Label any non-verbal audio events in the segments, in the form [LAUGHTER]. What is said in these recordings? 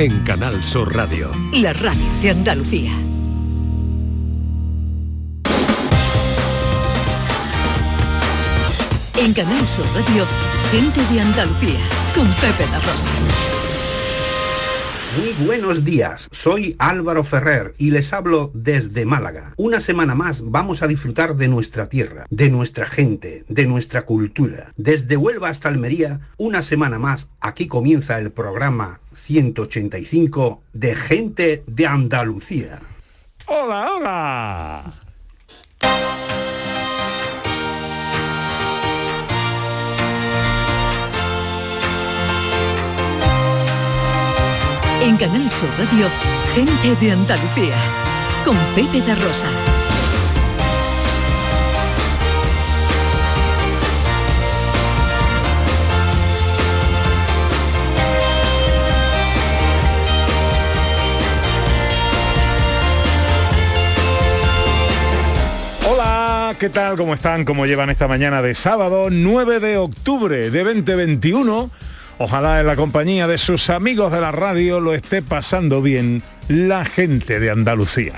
en Canal Sur Radio. La radio de Andalucía. En Canal Sur Radio, gente de Andalucía, con Pepe La Rosa. Muy buenos días, soy Álvaro Ferrer y les hablo desde Málaga. Una semana más vamos a disfrutar de nuestra tierra, de nuestra gente, de nuestra cultura. Desde Huelva hasta Almería, una semana más, aquí comienza el programa 185 de Gente de Andalucía. Hola, hola. En Canal Sur Radio, gente de Andalucía, con Pepe de Rosa. ¿Qué tal? ¿Cómo están? ¿Cómo llevan esta mañana de sábado 9 de octubre de 2021? Ojalá en la compañía de sus amigos de la radio lo esté pasando bien la gente de Andalucía.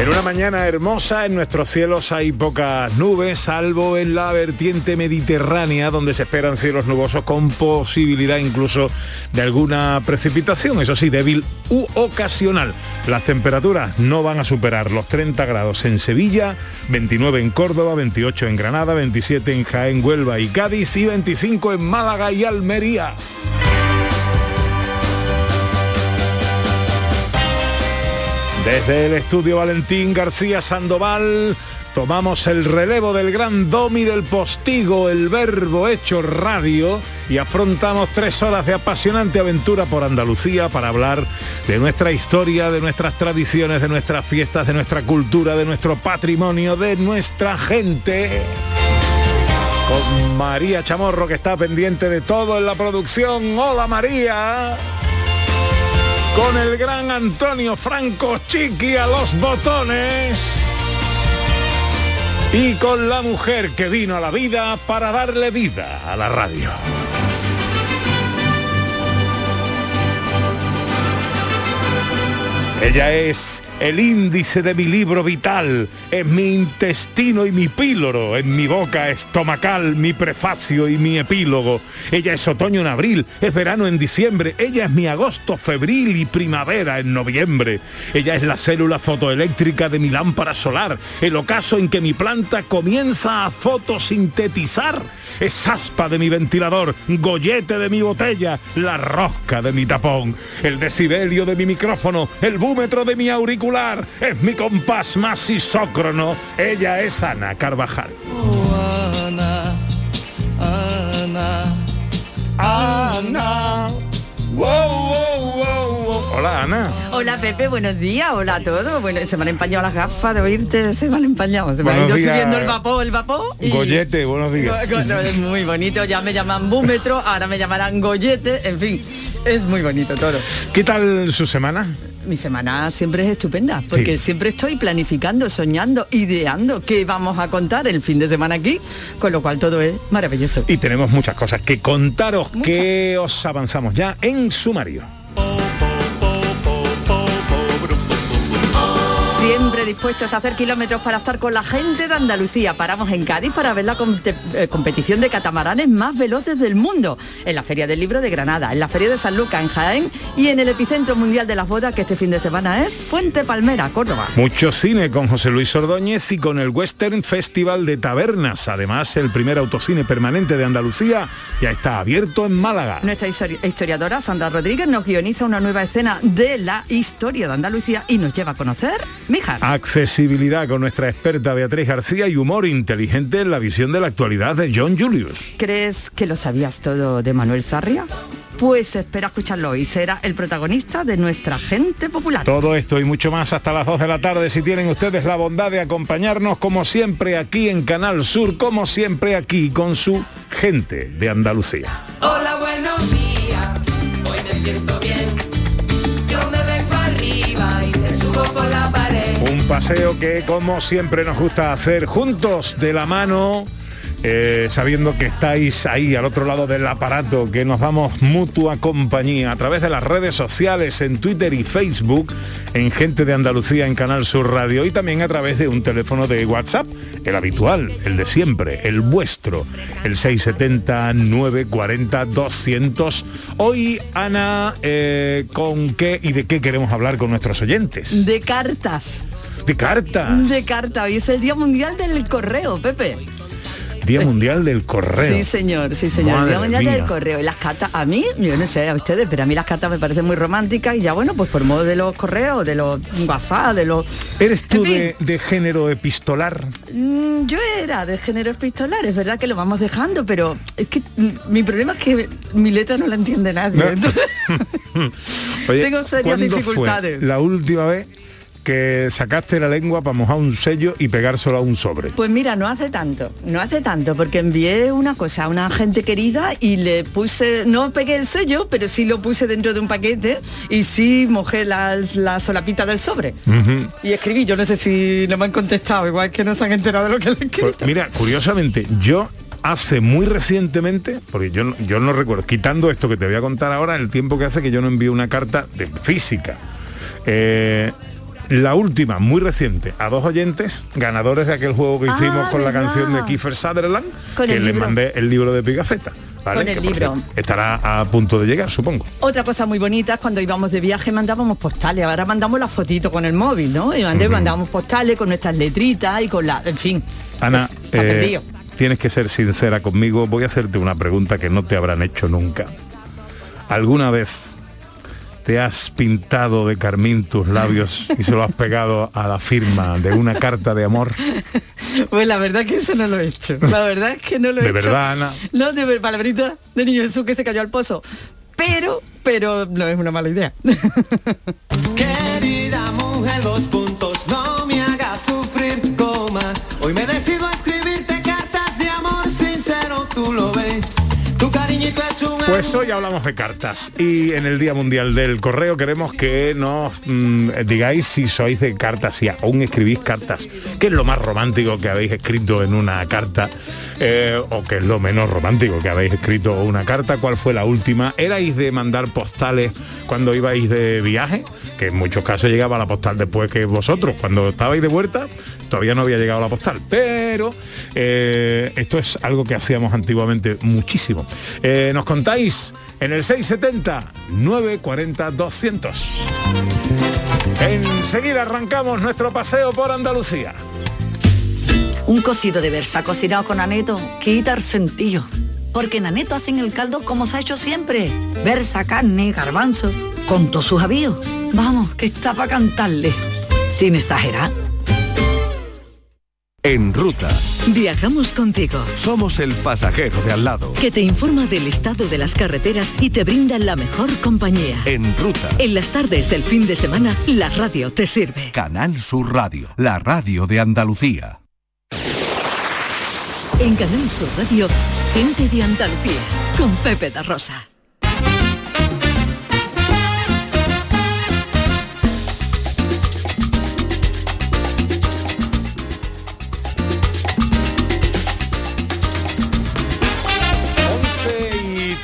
En una mañana hermosa en nuestros cielos hay pocas nubes, salvo en la vertiente mediterránea, donde se esperan cielos nubosos con posibilidad incluso de alguna precipitación, eso sí, débil u ocasional. Las temperaturas no van a superar los 30 grados en Sevilla, 29 en Córdoba, 28 en Granada, 27 en Jaén, Huelva y Cádiz y 25 en Málaga y Almería. Desde el estudio Valentín García Sandoval tomamos el relevo del gran domi del postigo, el verbo hecho radio, y afrontamos tres horas de apasionante aventura por Andalucía para hablar de nuestra historia, de nuestras tradiciones, de nuestras fiestas, de nuestra cultura, de nuestro patrimonio, de nuestra gente. Con María Chamorro que está pendiente de todo en la producción. Hola María con el gran Antonio Franco Chiqui a los botones y con la mujer que vino a la vida para darle vida a la radio. Ella es el índice de mi libro vital, es mi intestino y mi píloro, en mi boca estomacal, mi prefacio y mi epílogo. Ella es otoño en abril, es verano en diciembre, ella es mi agosto febril y primavera en noviembre. Ella es la célula fotoeléctrica de mi lámpara solar, el ocaso en que mi planta comienza a fotosintetizar. Es aspa de mi ventilador, gollete de mi botella, la rosca de mi tapón, el decibelio de mi micrófono, el búmetro de mi auricular, es mi compás más isócrono. Ella es Ana Carvajal. Ana, Ana, Ana. Wow. Hola Ana. Hola Pepe, buenos días, hola a todos. Bueno, se me han empañado las gafas de oírte, se me han empañado, se me ha ido días. subiendo el vapor, el vapor. y- Gollete, buenos días. Go- go- no, es muy bonito, ya me llaman búmetro, ahora me llamarán gollete, en fin, es muy bonito todo. ¿Qué tal su semana? Mi semana siempre es estupenda, porque siempre estoy planificando, soñando, ideando qué vamos a contar el fin de semana aquí, con lo cual todo es maravilloso. Y tenemos muchas cosas que contaros que os avanzamos ya en sumario. Siempre dispuestos a hacer kilómetros para estar con la gente de Andalucía. Paramos en Cádiz para ver la eh, competición de catamaranes más veloces del mundo. En la Feria del Libro de Granada, en la Feria de San Lucas en Jaén y en el epicentro mundial de las bodas que este fin de semana es Fuente Palmera, Córdoba. Mucho cine con José Luis Ordóñez y con el Western Festival de Tabernas. Además, el primer autocine permanente de Andalucía ya está abierto en Málaga. Nuestra histori- historiadora Sandra Rodríguez nos guioniza una nueva escena de la historia de Andalucía y nos lleva a conocer Mijas. Accesibilidad con nuestra experta Beatriz García y humor inteligente en la visión de la actualidad de John Julius. ¿Crees que lo sabías todo de Manuel Sarria? Pues espera escucharlo hoy. Será el protagonista de nuestra gente popular. Todo esto y mucho más hasta las 2 de la tarde si tienen ustedes la bondad de acompañarnos como siempre aquí en Canal Sur, como siempre aquí con su gente de Andalucía. Hola, buenos días. Hoy me siento bien. Un paseo que como siempre nos gusta hacer juntos de la mano eh, sabiendo que estáis ahí al otro lado del aparato, que nos damos mutua compañía a través de las redes sociales, en Twitter y Facebook, en Gente de Andalucía en Canal Sur Radio y también a través de un teléfono de WhatsApp, el habitual, el de siempre, el vuestro, el 670 940 200. Hoy, Ana, eh, ¿con qué y de qué queremos hablar con nuestros oyentes? De cartas. De cartas. De carta. Hoy es el Día Mundial del Correo, Pepe. Día Mundial del Correo. Sí, señor, sí, señor. Madre Día Mundial mía. del Correo. Y las cartas, a mí, yo no sé a ustedes, pero a mí las cartas me parecen muy románticas y ya bueno, pues por modo de los correos, de los WhatsApp, de los... ¿Eres tú de, de género epistolar? Mm, Yo era de género epistolar, es verdad que lo vamos dejando, pero es que mi problema es que mi letra no la entiende nadie. No. entonces- [LAUGHS] Oye, [LAUGHS] Tengo serias ¿cuándo dificultades. Fue la última vez que sacaste la lengua para mojar un sello y pegárselo a un sobre. Pues mira, no hace tanto, no hace tanto, porque envié una cosa a una gente querida y le puse, no pegué el sello, pero sí lo puse dentro de un paquete y sí mojé las- la solapita del sobre. Y escribí, yo no sé si no me han contestado, igual que no se han enterado de lo que le he escrito. Pues mira, curiosamente, yo hace muy recientemente, porque yo, no- yo no recuerdo, quitando esto que te voy a contar ahora, el tiempo que hace que yo no envío una carta de física. Eh, la última, muy reciente, a dos oyentes, ganadores de aquel juego que Ah, hicimos con la canción de Kiefer Sutherland, Con que el le libro. mandé el libro de Pigafetta. ¿vale? Con el Que, libro. Estará a punto de llegar, supongo. Otra cosa muy bonita es cuando íbamos de viaje mandábamos postales, ahora mandamos la fotito con el móvil, ¿no? Y mandé- mandábamos postales con nuestras letritas y con la, en fin. Ana, pues, se ha eh, perdido. tienes que ser sincera conmigo. Voy a hacerte una pregunta que no te habrán hecho nunca. ¿Alguna vez te has pintado de carmín tus labios y se lo has pegado a la firma de una carta de amor? Pues la verdad que eso no lo he hecho. La verdad es que no lo he ¿De hecho. verdad, Ana? No, de ver- palabrita de niño Jesús que se cayó al pozo. Pero, pero no es una mala idea. Querida mujer, dos Pues hoy hablamos de cartas. Y en el Día Mundial del Correo queremos que nos mm, digáis si sois de cartas, si aún escribís cartas, qué es lo más romántico que habéis escrito en una carta eh, o qué es lo menos romántico que habéis escrito una carta, cuál fue la última, erais de mandar postales cuando ibais de viaje, que en muchos casos llegaba la postal después que vosotros, cuando estabais de vuelta todavía no había llegado la postal, pero eh, esto es algo que hacíamos antiguamente muchísimo. Eh, nos contáis en el 670 940 200. Enseguida arrancamos nuestro paseo por Andalucía. Un cocido de versa cocinado con aneto quita el sentido. Porque en aneto hacen el caldo como se ha hecho siempre. Versa, carne, garbanzo, con todos sus avíos. Vamos, que está para cantarle. Sin exagerar. En ruta, Viajamos contigo. somos el pasajero de al lado. Que te informa del estado de las carreteras y te brinda la mejor compañía. En ruta, En las tardes del fin de semana, la radio te sirve. Canal Sur Radio, la radio de Andalucía. En Canal Sur Radio, gente de Andalucía, con Pepe da Rosa.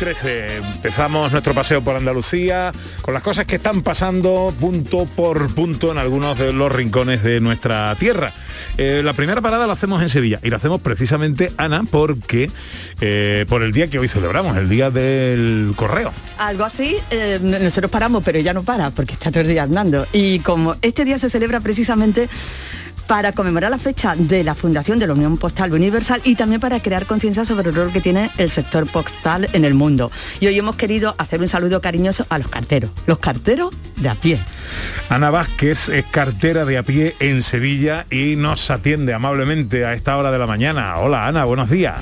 13. Empezamos nuestro paseo por Andalucía con las cosas que están pasando punto por punto en algunos de los rincones de nuestra tierra. Eh, la primera parada la hacemos en Sevilla y la hacemos precisamente, Ana, porque eh, por el día que hoy celebramos, el día del correo. Algo así, eh, nosotros paramos, pero ella no para porque está todo el día andando. Y como este día se celebra precisamente para conmemorar la fecha de la fundación de la Unión Postal Universal y también para crear conciencia sobre el rol que tiene el sector postal en el mundo. Y hoy hemos querido hacer un saludo cariñoso a los carteros, los carteros de a pie. Ana Vázquez es cartera de a pie en Sevilla y nos atiende amablemente a esta hora de la mañana. Hola Ana, buenos días.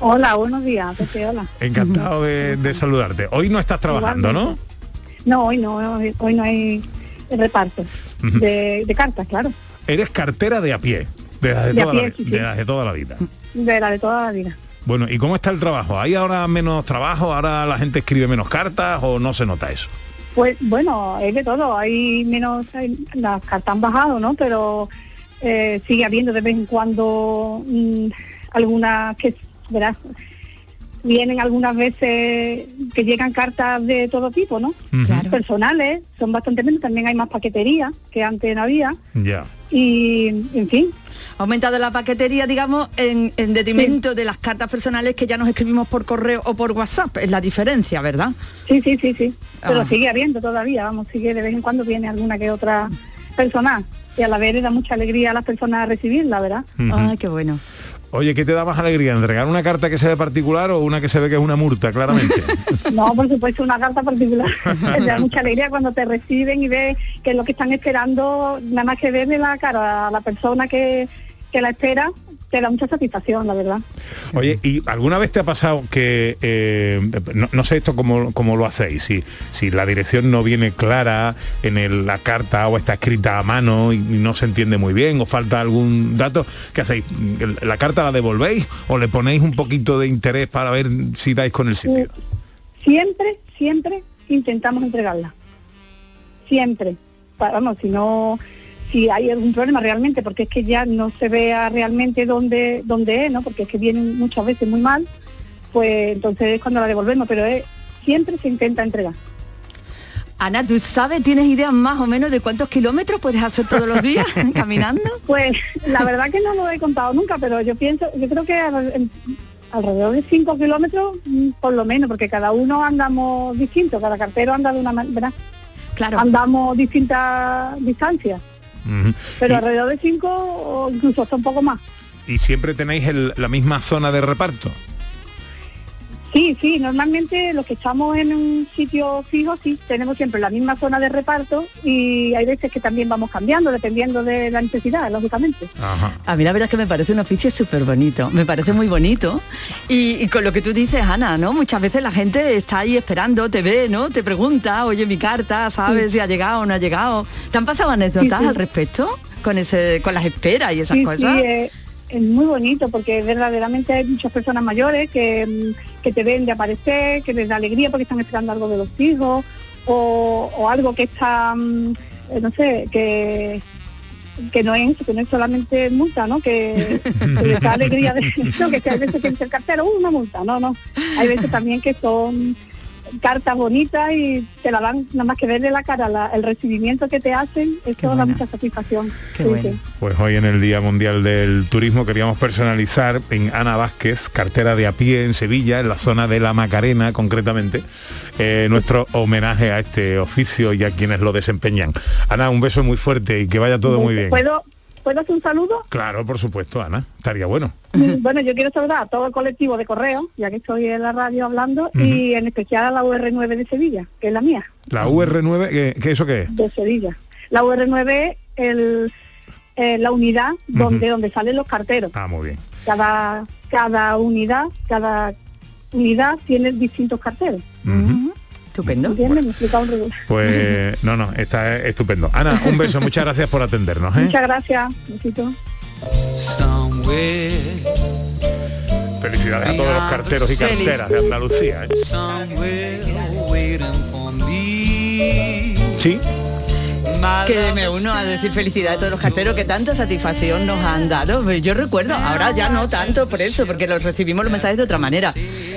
Hola, buenos días, Pepe, hola. Encantado de, de [LAUGHS] saludarte. Hoy no estás trabajando, ¿no? No, hoy no, hoy, hoy no hay reparto de, de cartas, claro, Eres cartera de a pie, de las de, De a toda, pie, la, sí, de las de toda la vida. de la de toda la vida. Bueno, ¿y cómo está el trabajo? ¿Hay ahora menos trabajo? ¿Ahora la gente escribe menos cartas o no se nota eso? Pues bueno, es de todo, hay menos, hay- las cartas han bajado, ¿no? Pero eh, sigue habiendo de vez en cuando mm, algunas que verás, vienen algunas veces que llegan cartas de todo tipo, ¿no? Personales, son bastante menos, también hay más paquetería que antes no había. Ya. Y, en fin, Ha aumentado la paquetería, digamos, en, en detrimento de las cartas personales que ya nos escribimos por correo o por WhatsApp. Es la diferencia, ¿verdad? sí, sí, sí, sí. Pero Ah. sigue habiendo todavía, vamos, sigue de vez en cuando viene alguna que otra personal. Y a la vez le da mucha alegría a las personas recibirla, ¿verdad? Ujú. Ay, qué bueno. Oye, ¿qué te da más alegría? ¿Entregar una carta que se ve particular o una que se ve que es una multa, claramente? [LAUGHS] No, por supuesto, una carta particular. [LAUGHS] [LAUGHS] Te da mucha alegría cuando te reciben y ves que lo que están esperando, nada más que verle la cara a la persona que, que la espera, te da mucha satisfacción, la verdad. Oye, ¿y alguna vez te ha pasado que, eh, no, no sé esto cómo, cómo lo hacéis, si, si la dirección no viene clara en el- la carta o está escrita a mano y no se entiende muy bien o falta algún dato, ¿qué hacéis? ¿La carta la devolvéis o le ponéis un poquito de interés para ver si dais con el sitio? Siempre, siempre intentamos entregarla. Siempre. Pa- Vamos, si no, si hay algún problema realmente, porque es que ya no se vea realmente dónde, dónde es, ¿no? Porque es que vienen muchas veces muy mal, pues entonces es cuando la devolvemos, pero es, siempre se intenta entregar. Ana, ¿tú sabes, tienes ideas más o menos de cuántos kilómetros puedes hacer todos los días [LAUGHS] caminando? Pues la verdad que no lo he contado nunca, pero yo pienso, yo creo que al- alrededor de 5 kilómetros mm, por lo menos, porque cada uno andamos distinto, cada cartero anda de una manera, Claro. andamos distintas distancias, Pero Y- alrededor de 5 o incluso hasta un poco más. y, siempre tenéis el- la misma zona de reparto? Sí, sí, normalmente los que estamos en un sitio fijo, sí, tenemos siempre la misma zona de reparto y hay veces que también vamos cambiando dependiendo de la necesidad, lógicamente. Ajá. A mí la verdad es que me parece un oficio súper bonito, me parece muy bonito. Y, y con lo que tú dices, Ana, ¿no? Muchas veces la gente está ahí esperando, te ve, ¿no? Te pregunta, oye, mi carta, ¿sabes si ha llegado o no ha llegado? ¿Te han pasado anécdotas Sí, sí. al respecto? Con ese, con las esperas y esas sí, cosas. Sí, eh, es muy bonito porque verdaderamente hay muchas personas mayores que, mm, que te ven de aparecer, que les da alegría porque están esperando algo de los hijos o, o algo que está, mm, eh, no sé, que que no es que no es solamente multa, ¿no? Que, [LAUGHS] que les da alegría de [LAUGHS] eso, que hay veces que dice el cartero, "Uh, una multa, no, no. Hay veces también que son cartas bonitas y te la dan nada más que verle la cara, la- el recibimiento que te hacen, eso Qué da buena. mucha satisfacción. Qué Sí, bueno. sí. Pues hoy en el Día Mundial del Turismo queríamos personalizar en Ana Vázquez, cartera de a pie en Sevilla, en la zona de la Macarena concretamente, eh, nuestro homenaje a este oficio y a quienes lo desempeñan. Ana, un beso muy fuerte y que vaya todo muy bien. ¿Puedo, ¿Puedo hacer un saludo? Claro, por supuesto, Ana, estaría bueno. Mm, Bueno, yo quiero saludar a todo el colectivo de correo, ya que estoy en la radio hablando, y en especial a la UR9 de Sevilla, que es la mía, La UR9, ¿qué, qué eso qué es? de Sevilla. La UR9 es el, eh, la unidad donde, donde salen los carteros. Ah, muy bien. Cada, cada unidad, cada unidad tiene distintos carteros. Estupendo. Regular. Pues no, no, está estupendo. Ana, un beso, muchas gracias por atendernos. ¿eh? Muchas gracias. Besito. Felicidades a todos los carteros y carteras de Andalucía. ¿eh? Sí, Que me uno a decir felicidades a todos los carteros que tanta satisfacción nos han dado. Yo recuerdo, ahora ya no tanto por eso, porque los recibimos los mensajes de otra manera.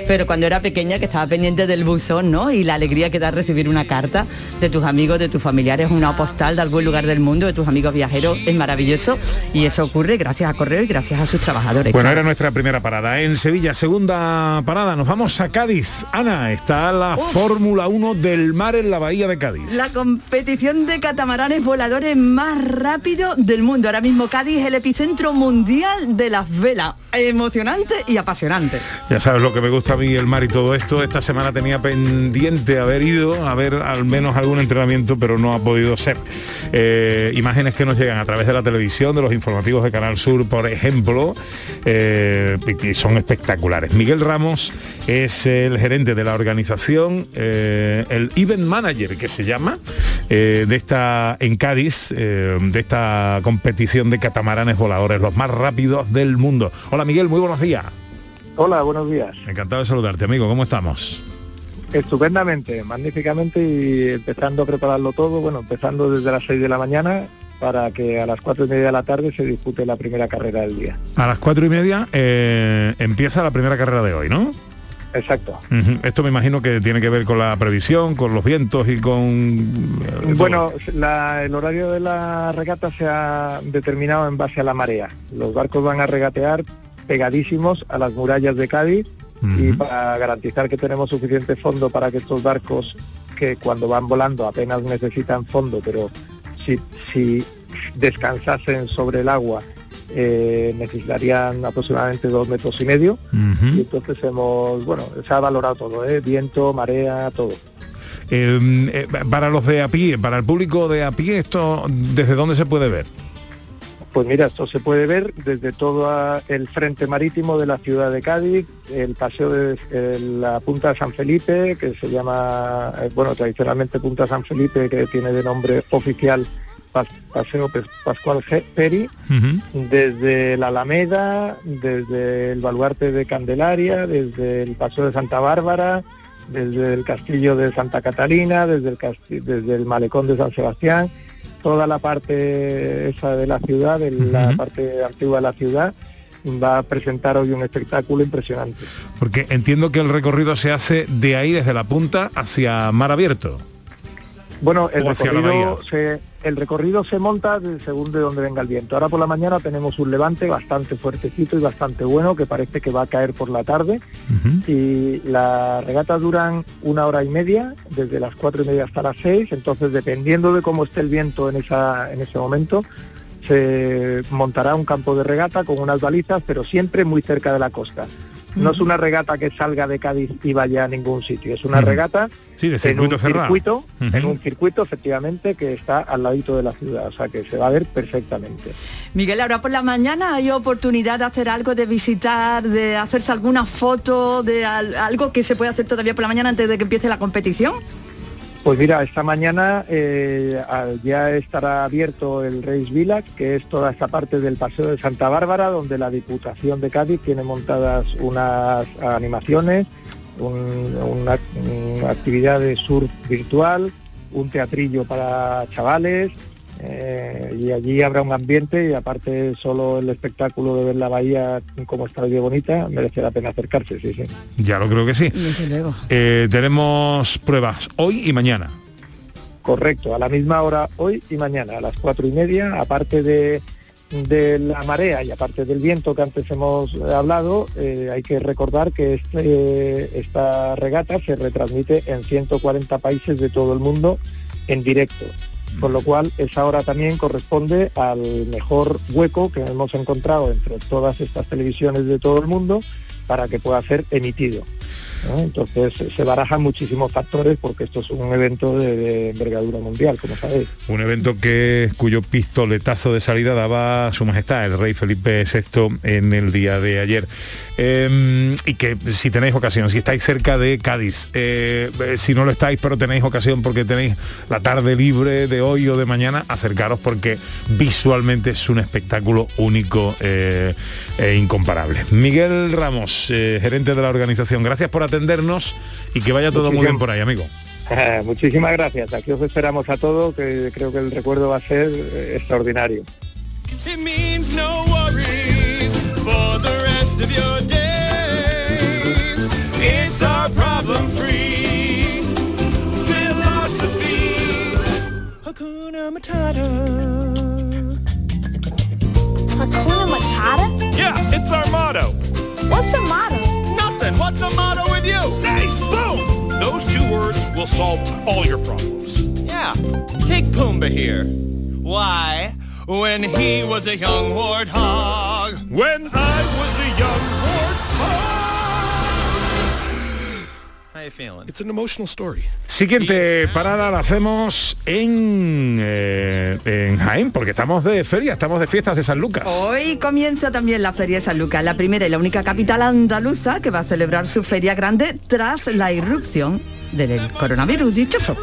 Pero cuando era pequeña que estaba pendiente del buzón, ¿no? Y la alegría que da recibir una carta de tus amigos, de tus familiares, una postal de algún lugar del mundo, de tus amigos viajeros, es maravilloso. Y eso ocurre gracias a Correo y gracias a sus trabajadores. Bueno, claro. era nuestra primera parada en Sevilla, segunda parada. Nos vamos a Cádiz. Ana, está la Fórmula 1 del mar en la bahía de Cádiz. La competición de catamaranes voladores más rápido del mundo. Ahora mismo Cádiz es el epicentro mundial de las velas. Emocionante y apasionante. Ya sabes lo que me gusta a mí el mar y todo esto. Esta semana tenía pendiente haber ido a ver al menos algún entrenamiento, pero no ha podido ser. Eh, imágenes que nos llegan a través de la televisión, de los informativos de Canal Sur, por ejemplo, eh, son espectaculares. Miguel Ramos es el gerente de la organización, eh, el event manager que se llama, eh, de esta en Cádiz, eh, de esta competición de catamaranes voladores, los más rápidos del mundo. Hola Miguel, muy buenos días. Hola, buenos días. Encantado de saludarte, amigo. ¿Cómo estamos? Estupendamente, magníficamente y empezando a prepararlo todo, bueno, empezando desde las 6 de la mañana para que a las cuatro y media de la tarde se dispute la primera carrera del día. A las cuatro y media eh, empieza la primera carrera de hoy, ¿no? Exacto. Esto me imagino que tiene que ver con la previsión, con los vientos y con... eh. Bueno, la- el horario de la regata se ha determinado en base a la marea. Los barcos van a regatear pegadísimos a las murallas de Cádiz y para garantizar que tenemos suficiente fondo para que estos barcos que cuando van volando apenas necesitan fondo, pero si, si descansasen sobre el agua eh, necesitarían aproximadamente dos metros y medio. Y entonces hemos, bueno, se ha valorado todo, ¿eh? viento, marea, todo. Eh, eh, para los de a pie, para el público de a pie, esto ¿desde dónde se puede ver? Pues mira, esto se puede ver desde todo el frente marítimo de la ciudad de Cádiz, el paseo de la Punta de San Felipe, que se llama, eh, bueno, tradicionalmente Punta San Felipe, que tiene de nombre oficial Paseo Pascual Peri, desde la Alameda, desde el baluarte de Candelaria, desde el Paseo de Santa Bárbara, desde el castillo de Santa Catalina, desde el, desde el malecón de San Sebastián, toda la parte esa de la ciudad, de la parte antigua de la ciudad, va a presentar hoy un espectáculo impresionante. Porque entiendo que el recorrido se hace de ahí, desde la punta, hacia mar abierto. Bueno, el recorrido, se, el recorrido se monta según de donde venga el viento. Ahora por la mañana tenemos un levante bastante fuertecito y bastante bueno que parece que va a caer por la tarde. Y las regatas duran una hora y media, desde las cuatro y media hasta las seis. Entonces, dependiendo de cómo esté el viento en, esa, en ese momento, se montará un campo de regata con unas balizas, pero siempre muy cerca de la costa. No es una regata que salga de Cádiz y vaya a ningún sitio, es una regata Sí, de en circuito un cerrado. circuito, en un circuito efectivamente que está al ladito de la ciudad, o sea que se va a ver perfectamente. Miguel, ahora por la mañana hay oportunidad de hacer algo, de visitar, de hacerse alguna foto, de al- algo que se puede hacer todavía por la mañana antes de que empiece la competición. Pues mira, esta mañana eh, ya estará abierto el Reis Village, que es toda esta parte del Paseo de Santa Bárbara, donde la Diputación de Cádiz tiene montadas unas animaciones, un- una, una actividad de surf virtual, un teatrillo para chavales, eh, y allí habrá un ambiente y aparte solo el espectáculo de ver la bahía como está hoy de bonita, merece la pena acercarse, sí, sí. Ya lo creo que sí. Desde luego. Eh, tenemos pruebas hoy y mañana. Correcto, a la misma hora hoy y mañana, a las cuatro y media, aparte de, de la marea y aparte del viento que antes hemos hablado, eh, hay que recordar que este, esta regata se retransmite en 140 países de todo el mundo en directo. Con lo cual, esa hora también corresponde al mejor hueco que hemos encontrado entre todas estas televisiones de todo el mundo para que pueda ser emitido. Entonces se barajan muchísimos factores porque esto es un evento de, envergadura mundial, como sabéis. Un evento que cuyo pistoletazo de salida daba su majestad, el rey Felipe VI, en el día de ayer. Eh, y que si tenéis ocasión, si estáis cerca de Cádiz, eh, eh, si no lo estáis, pero tenéis ocasión porque tenéis la tarde libre de hoy o de mañana, acercaros porque visualmente es un espectáculo único eh, e incomparable. Miguel Ramos, gerente de la organización, gracias por atendernos y que vaya todo muy bien por ahí, amigo. [LAUGHS] Muchísimas gracias. Aquí os esperamos a todos, que creo que el recuerdo va a ser eh, extraordinario. Hakuna Matata. Hakuna Matata? Yeah, it's our motto. What's the motto? Nothing. What's the motto you? Nice. Boom. Those two words will solve all your problems. Yeah. Take Pumbaa here. Why? When he was a young warthog. When I was a young How Siguiente parada la hacemos en, eh, en Jaén, porque estamos de feria, estamos de fiestas de San Lucas. Hoy comienza también la Feria de San Lucas, la primera y la única capital andaluza que va a celebrar su feria grande tras la irrupción del coronavirus dichoso.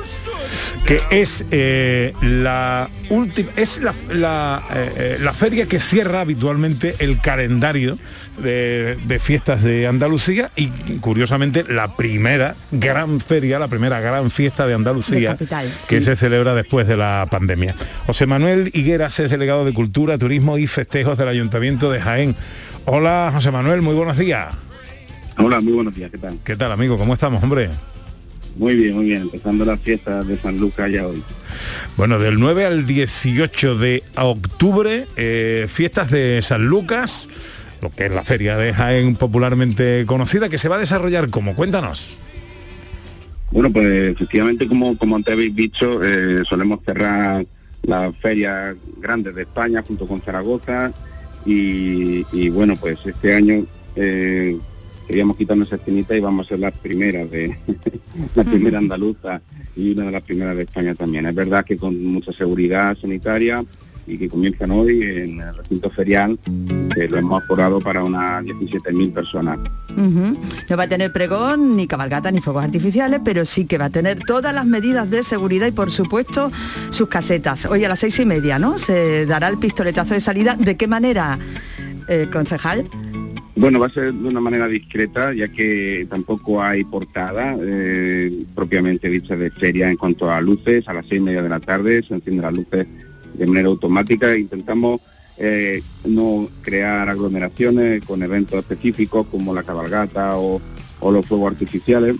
que es eh, la última es la, la, eh, eh, la feria que cierra habitualmente el calendario de, de fiestas de Andalucía y curiosamente la primera gran feria, la primera gran fiesta de Andalucía De capital, que sí. se celebra después de la pandemia. José Manuel Higueras es delegado de Cultura, Turismo y Festejos del Ayuntamiento de Jaén. Hola José Manuel, muy buenos días. Hola, muy buenos días, ¿qué tal? ¿Qué tal amigo? ¿Cómo estamos, hombre? Muy bien, muy bien, empezando la fiesta de San Lucas ya hoy. Bueno, del 9 al 18 de octubre, eh, fiestas de San Lucas, lo que es la feria de Jaén popularmente conocida, que se va a desarrollar como, cuéntanos. Bueno, pues efectivamente, como, como antes habéis dicho, eh, solemos cerrar las ferias grandes de España junto con Zaragoza y, y bueno, pues este año eh, queríamos quitarnos esa esquinita y vamos a ser las primeras de la primera [LAUGHS] andaluza y una de las primeras de España también. Es verdad que con mucha seguridad sanitaria y que comienzan hoy en el recinto ferial, que lo hemos aforado para unas 17.000 personas. No va a tener pregón, ni cabalgata, ni fuegos artificiales, pero sí que va a tener todas las medidas de seguridad y, por supuesto, sus casetas. Hoy a las seis y media, ¿no? Se dará el pistoletazo de salida. ¿De qué manera, eh, concejal? Bueno, va a ser de una manera discreta, ya que tampoco hay portada eh, propiamente dicha de feria en cuanto a luces. A las seis y media de la tarde se encienden las luces de manera automática. Intentamos eh, no crear aglomeraciones con eventos específicos como la cabalgata o, o los fuegos artificiales.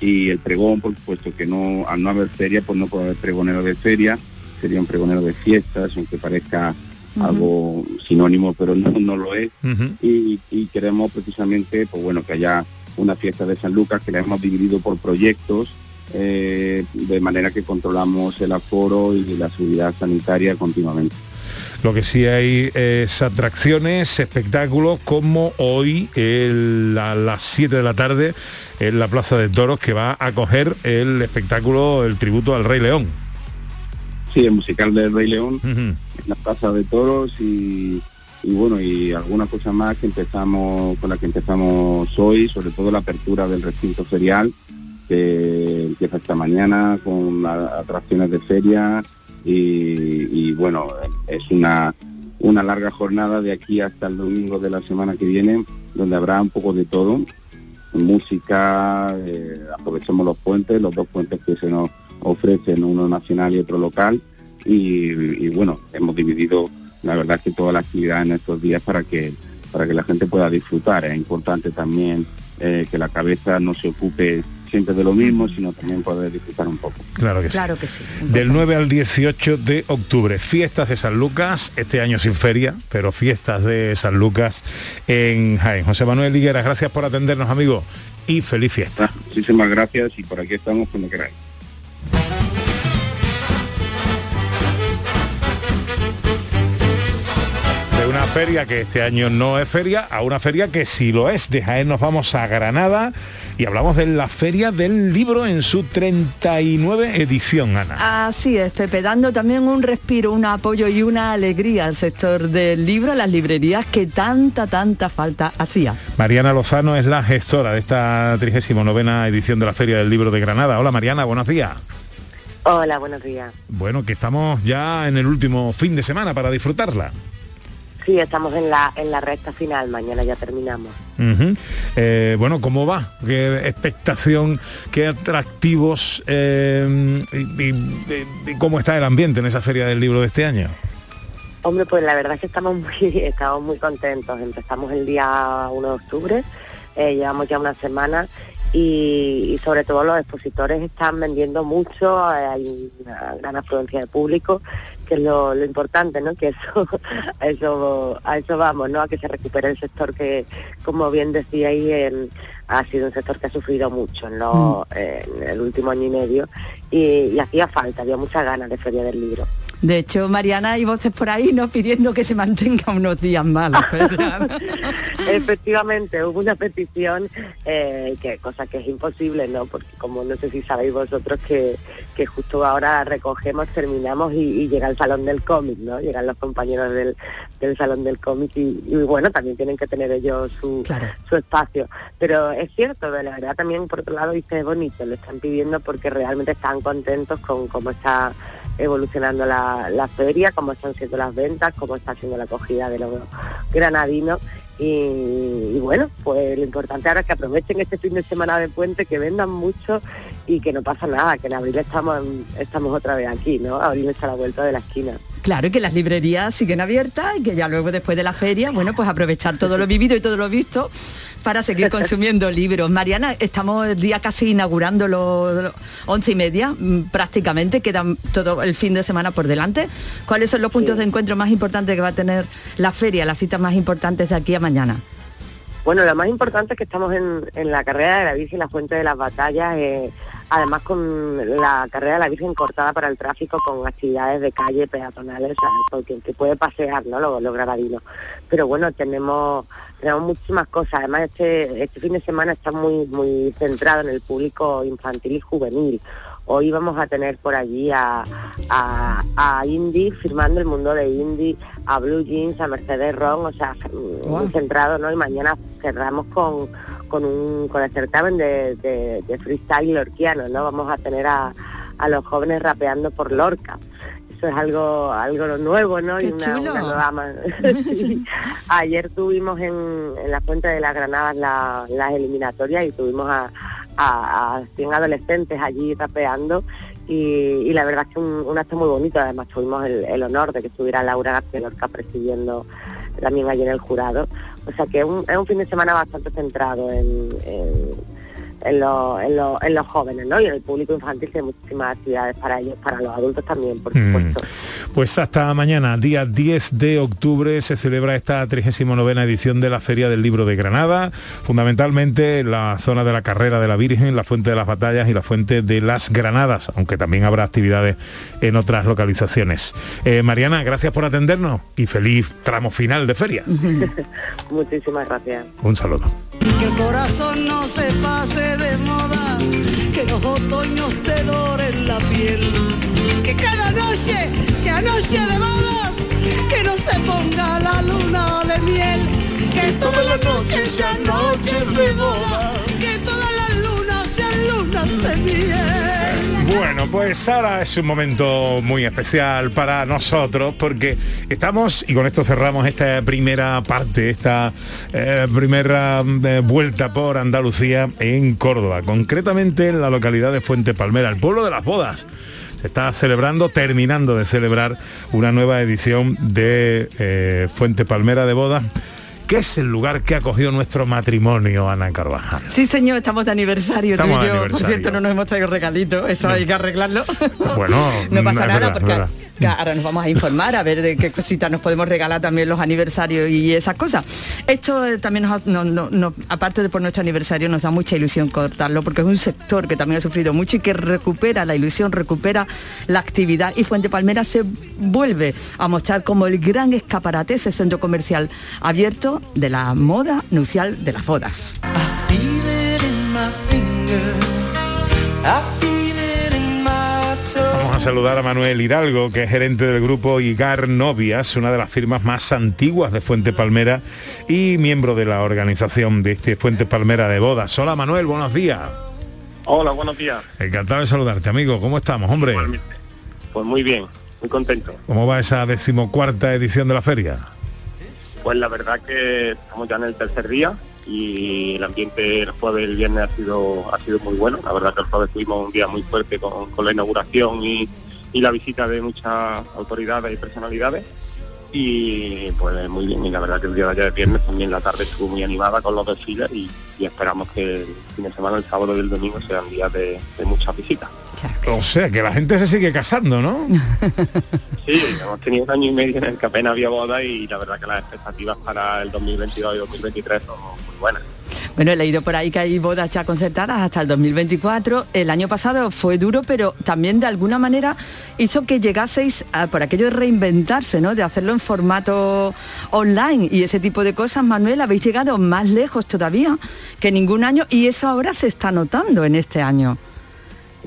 Y el pregón, por supuesto, que no al no haber feria, pues no puede haber pregonero de feria, sería un pregonero de fiestas, aunque parezca algo sinónimo, pero no, no lo es. Y, y queremos precisamente pues bueno que haya una fiesta de San Lucas que la hemos dividido por proyectos eh, de manera que controlamos el aforo y la seguridad sanitaria continuamente. Lo que sí hay es atracciones, espectáculos, como hoy el- a las 7 de la tarde en la Plaza de Toros, que va a acoger el espectáculo, el tributo al Rey León. Sí, el musical del Rey León en la Plaza de Toros y, y bueno y alguna cosa más que empezamos con la que empezamos hoy, sobre todo la apertura del recinto ferial que empieza esta mañana con atracciones de feria y, bueno es una una larga jornada de aquí hasta el domingo de la semana que viene donde habrá un poco de todo. Música eh, aprovechamos los puentes los dos puentes que se nos ofrecen uno nacional y otro local. Y, y, bueno hemos dividido la verdad que toda la actividad en estos días para que para que la gente pueda disfrutar. Es importante también eh, que la cabeza no se ocupe siempre de lo mismo sino también poder disfrutar un poco Claro que sí. Claro que sí. Del 9 al 18 de octubre, fiestas de San Lucas, este año sin feria, pero fiestas de San Lucas en Jaén. José Manuel Higueras, gracias por atendernos, amigo, y feliz fiesta. muchísimas gracias y por aquí estamos cuando queráis feria que este año no es feria a una feria que sí lo es. De Jaén nos vamos a Granada y hablamos de la feria del libro en su 39 edición, Ana. Así es, Pepe, dando también un respiro, un apoyo y una alegría al sector del libro, a las librerías que tanta, tanta falta hacía. Mariana Lozano es la gestora de esta 39 edición de la Feria del Libro de Granada. Hola Mariana, buenos días. Hola, buenos días. Bueno, que estamos ya en el último fin de semana para disfrutarla. Sí, estamos en la, en la recta final, mañana ya terminamos. Eh, bueno, ¿cómo va? ¿Qué expectación, qué atractivos eh, y, y- y cómo está el ambiente en esa feria del libro de este año? Hombre, pues la verdad es que estamos muy, [LAUGHS] estamos muy contentos. Empezamos el día 1 de octubre, eh, llevamos ya una semana y, y sobre todo los expositores están vendiendo mucho, hay una gran afluencia de público, que es lo, lo importante, ¿no? Que eso, [LAUGHS] a eso, a eso vamos, ¿no? A que se recupere el sector que, como bien decíais, em, ha sido un sector que ha sufrido mucho en, lo- en el último año y medio y, y hacía falta, había muchas ganas de Feria del Libro. De hecho, Mariana, hay voces por ahí no pidiendo que se mantenga unos días más. [LAUGHS] Efectivamente, hubo una petición, eh, que cosa que es imposible, ¿no? Porque como no sé si sabéis vosotros que, que justo ahora recogemos, terminamos y, y llega el salón del cómic, ¿no? Llegan los compañeros del, del salón del cómic y, y, bueno, también tienen que tener ellos su, su espacio. Pero es cierto, de la verdad también por otro lado dice es bonito, lo están pidiendo porque realmente están contentos con cómo está evolucionando la, la feria, cómo están siendo las ventas, cómo está siendo la acogida de los granadinos y, bueno, pues lo importante ahora es que aprovechen este fin de semana de puente, que vendan mucho y que no pasa nada, que en abril estamos, estamos otra vez aquí, ¿no? Abril está a la vuelta de la esquina. Claro, y que las librerías siguen abiertas y que ya luego después de la feria, bueno, pues aprovechar todo lo vivido y todo lo visto para seguir consumiendo [LAUGHS] libros. Mariana, estamos el día casi inaugurando los once y media, mm, prácticamente, queda todo el fin de semana por delante. ¿Cuáles son los puntos de encuentro más importantes que va a tener la feria, las citas más importantes de aquí a mañana? Bueno, lo más importante es que estamos en, en la carrera de la bici, la fuente de las batallas, eh, además con la carrera de la Virgen cortada para el tráfico con actividades de calle peatonales, porque que puede pasear, ¿no? Los, los. Pero bueno, tenemos tenemos muchísimas cosas. Además, este, este fin de semana está muy, muy centrado en el público infantil y juvenil. Hoy vamos a tener por allí a, a, a Indy firmando el mundo de Indy, a Blue Jeans, a Mercedes Ron, o sea, muy centrado, ¿no? Y mañana cerramos con, con, un, con el certamen de, de, de freestyle lorquiano, ¿no? Vamos a tener a, a los jóvenes rapeando por Lorca eso es algo algo nuevo, ¿no? Qué y una, chulo. una nueva man- [LAUGHS] Sí. Ayer tuvimos en, en la Fuente de las Granadas la- las eliminatorias y tuvimos a, a, a 100 adolescentes allí rapeando y, y la verdad es que un, un acto muy bonito, además tuvimos el, el honor de que estuviera Laura García Lorca presidiendo también allí en el jurado, o sea que es un, es un fin de semana bastante centrado en, en- en, lo- en lo- en los jóvenes, ¿no? Y en el público infantil hay muchísimas actividades para ellos, para los adultos también, por Mm. Pues hasta mañana, día 10 de octubre, se celebra esta 39 edición de la Feria del Libro de Granada, fundamentalmente en la zona de la Carrera de la Virgen, la Fuente de las Batallas y la Fuente de las Granadas, aunque también habrá actividades en otras localizaciones. Eh, Mariana, gracias por atendernos y feliz tramo final de feria. [LAUGHS] Muchísimas gracias. Un saludo. Que el corazón no se pase de moda, que los otoños te doren la piel. Que cada noche sea noche de bodas, que no se ponga la luna de miel. Que todas las noches sean noches de boda, que todas las lunas sean lunas de miel. Bueno, pues ahora es un momento muy especial para nosotros porque estamos, y con esto cerramos esta primera parte, esta eh, primera eh, vuelta por Andalucía en Córdoba, concretamente en la localidad de Fuente Palmera, el pueblo de las bodas. Se está celebrando, terminando de celebrar una nueva edición de eh, Fuente Palmera de Bodas, que es el lugar que acogió nuestro matrimonio, Ana Carvajal. Sí, señor, estamos de aniversario Estamos tú y yo. Por aniversario. cierto, no nos hemos traído regalito, eso hay que arreglarlo. Bueno, [LAUGHS] no pasa nada verdad, porque verdad. Ahora nos vamos a informar a ver de qué cositas nos podemos regalar también los aniversarios y esas cosas. Esto eh, también aparte de por nuestro aniversario, nos da mucha ilusión cortarlo porque es un sector que también ha sufrido mucho y que recupera la ilusión, recupera la actividad y Fuente Palmera se vuelve a mostrar como el gran escaparate, ese centro comercial abierto de la moda nupcial de las bodas. Vamos a saludar a Manuel Hidalgo, que es gerente del grupo Igar Novias, una de las firmas más antiguas de Fuente Palmera y miembro de la organización de este Fuente Palmera de bodas. Hola Manuel, buenos días. Hola, buenos días. Encantado de saludarte, amigo. ¿Cómo estamos, hombre? Pues muy bien, muy contento. ¿Cómo va esa decimocuarta edición de la feria? Pues la verdad que estamos ya en el tercer día y el ambiente el jueves y el viernes ha sido ha sido muy bueno. La verdad que el jueves tuvimos un día muy fuerte con, con la inauguración y, y la visita de muchas autoridades y personalidades. Y pues muy bien, y la verdad que el día de ayer viernes también la tarde estuvo muy animada con los desfiles y, y esperamos que el fin de semana, el sábado y el domingo sean días de, de muchas visitas. O sea, que la gente se sigue casando, ¿no? [LAUGHS] Sí, hemos tenido un año y medio en el que apenas había boda y la verdad que las expectativas para el 2022 y 2023 son muy buenas. Bueno, he leído por ahí que hay bodas ya concertadas hasta el 2024. El año pasado fue duro, pero también de alguna manera hizo que llegaseis a, por aquello de reinventarse, ¿no? De hacerlo en formato online y ese tipo de cosas. Manuel, habéis llegado más lejos todavía que ningún año y eso ahora se está notando en este año.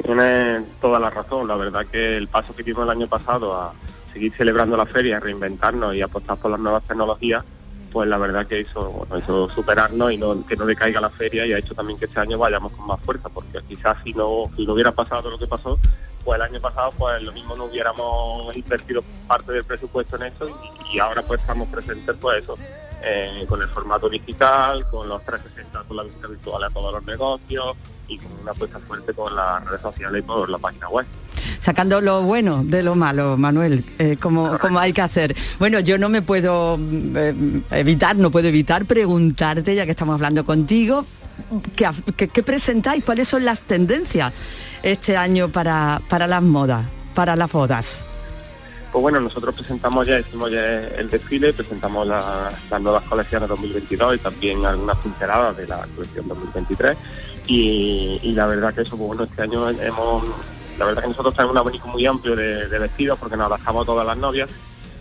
Tiene toda la razón. La verdad que el paso que dimos el año pasado a seguir celebrando la feria, reinventarnos y apostar por las nuevas tecnologías, pues la verdad que hizo, bueno, superarnos y no, que no decaiga la feria y ha hecho también que este año vayamos con más fuerza, porque quizás si no, si no hubiera pasado lo que pasó, pues el año pasado pues lo mismo no hubiéramos invertido parte del presupuesto en eso y, y ahora pues estamos presentes pues eso, eh, con el formato digital, con los 360, con la visita virtual a todos los negocios y con una apuesta fuerte con las redes sociales y por la página web. Sacando lo bueno de lo malo, Manuel, eh, como, como hay que hacer. Bueno, yo no me puedo eh, evitar, no puedo evitar preguntarte, ya que estamos hablando contigo, ¿qué, qué- qué presentáis? ¿Cuáles son las tendencias este año para, para las modas, para las bodas? Pues bueno, nosotros presentamos ya, hicimos ya el desfile, presentamos la- las nuevas colecciones 2022 y también algunas pinceladas de la colección 2023 y, y la verdad que eso, pues bueno, este año hemos, la verdad que nosotros tenemos un abanico muy amplio de, de vestidos porque nos adaptamos a todas las novias,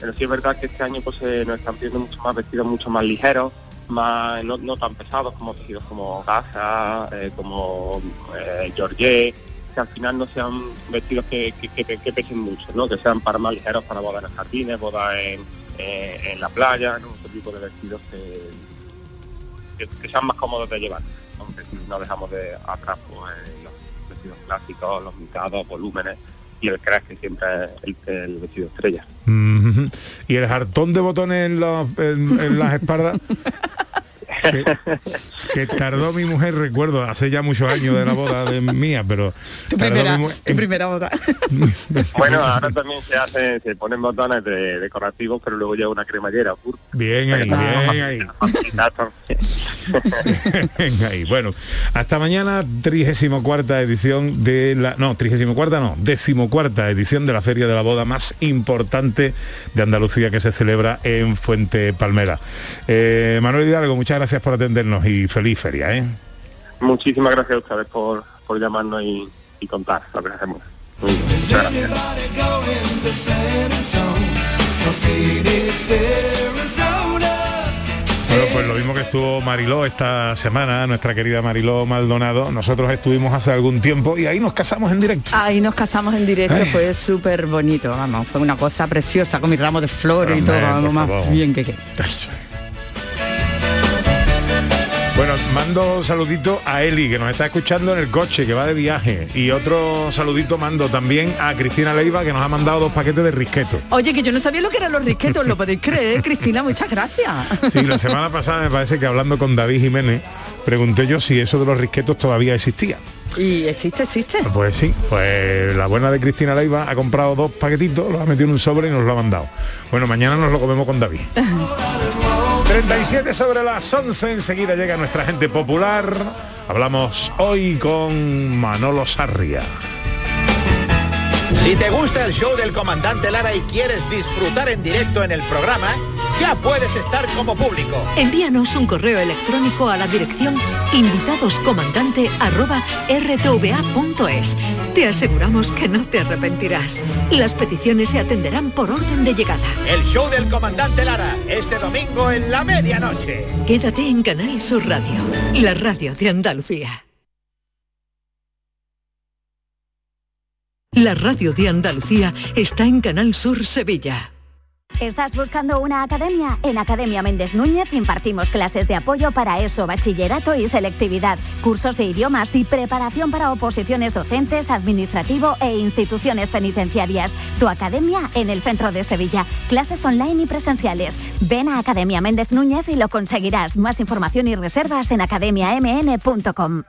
pero sí es verdad que este año pues eh, nos están pidiendo mucho más vestidos mucho más ligeros, más no, no tan pesados como tejidos como gasa, eh, como eh, georgette, que al final no sean vestidos que, que, que- que pesen mucho, ¿no? que sean para más ligeros para bodas en jardines, bodas en, en la playa, ¿no? otro tipo de vestidos que, que sean más cómodos de llevar, si no dejamos de atrás pues, los vestidos clásicos, los micados, volúmenes y el crash que siempre es el, el vestido estrella. Y el jartón de botones en, los- en- en las [LAUGHS] espaldas. Que, que tardó mi mujer, recuerdo, hace ya muchos años de la boda de mía, pero Tu primera, tu primera boda. [LAUGHS] Bueno, ahora también se hacen, se ponen botones de decorativos, pero luego lleva una cremallera. pur- Bien ahí, [LAUGHS] bien ahí. Bueno, hasta mañana, 34 edición de la. No, 34 no, decimocuarta edición de la Feria de la Boda más importante de Andalucía que se celebra en Fuente Palmera. Eh, Manuel Hidalgo, muchas gracias por atendernos y feliz feria, ¿eh? Muchísimas gracias a ustedes por, por llamarnos y, y contar lo que hacemos. Muchas gracias. Bueno, pues lo mismo que estuvo Mariló esta semana, nuestra querida Mariló Maldonado, nosotros estuvimos hace algún tiempo y ahí nos casamos en directo. Ahí nos casamos en directo, Ay. fue súper bonito, vamos, fue una cosa preciosa con mi ramo de flores y todo, vamos, más favor. bien que qué. Bueno, mando un saludito a Eli, que nos está escuchando en el coche, que va de viaje. Y otro saludito mando también a Cristina Leiva, que nos ha mandado dos paquetes de risquetos. Oye, que yo no sabía lo que eran los risquetos, lo podéis creer, Cristina, muchas gracias. Sí, la semana pasada me parece que hablando con David Jiménez, pregunté yo si eso de los risquetos todavía existía. Y existe, existe. Pues sí, pues la buena de Cristina Leiva ha comprado dos paquetitos, los ha metido en un sobre y nos lo ha mandado. Bueno, mañana nos lo comemos con David. [LAUGHS] 37 sobre las 11, enseguida llega nuestra gente popular. Hablamos hoy con Manolo Sarria. Si te gusta el show del comandante Lara y quieres disfrutar en directo en el programa, ya puedes estar como público. Envíanos un correo electrónico a la dirección invitadoscomandante@rtva.es. Te aseguramos que no te arrepentirás. Las peticiones se atenderán por orden de llegada. El show del comandante Lara, este domingo en la medianoche. Quédate en Canal Sur Radio, la radio de Andalucía. La radio de Andalucía está en Canal Sur Sevilla. ¿Estás buscando una academia? En Academia Méndez Núñez impartimos clases de apoyo para ESO, bachillerato y selectividad, cursos de idiomas y preparación para oposiciones docentes, administrativo e instituciones penitenciarias. Tu academia en el centro de Sevilla. Clases online y presenciales. Ven a Academia Méndez Núñez y lo conseguirás. Más información y reservas en academiamn.com.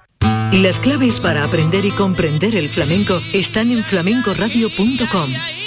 Las claves para aprender y comprender el flamenco están en flamencoradio.com.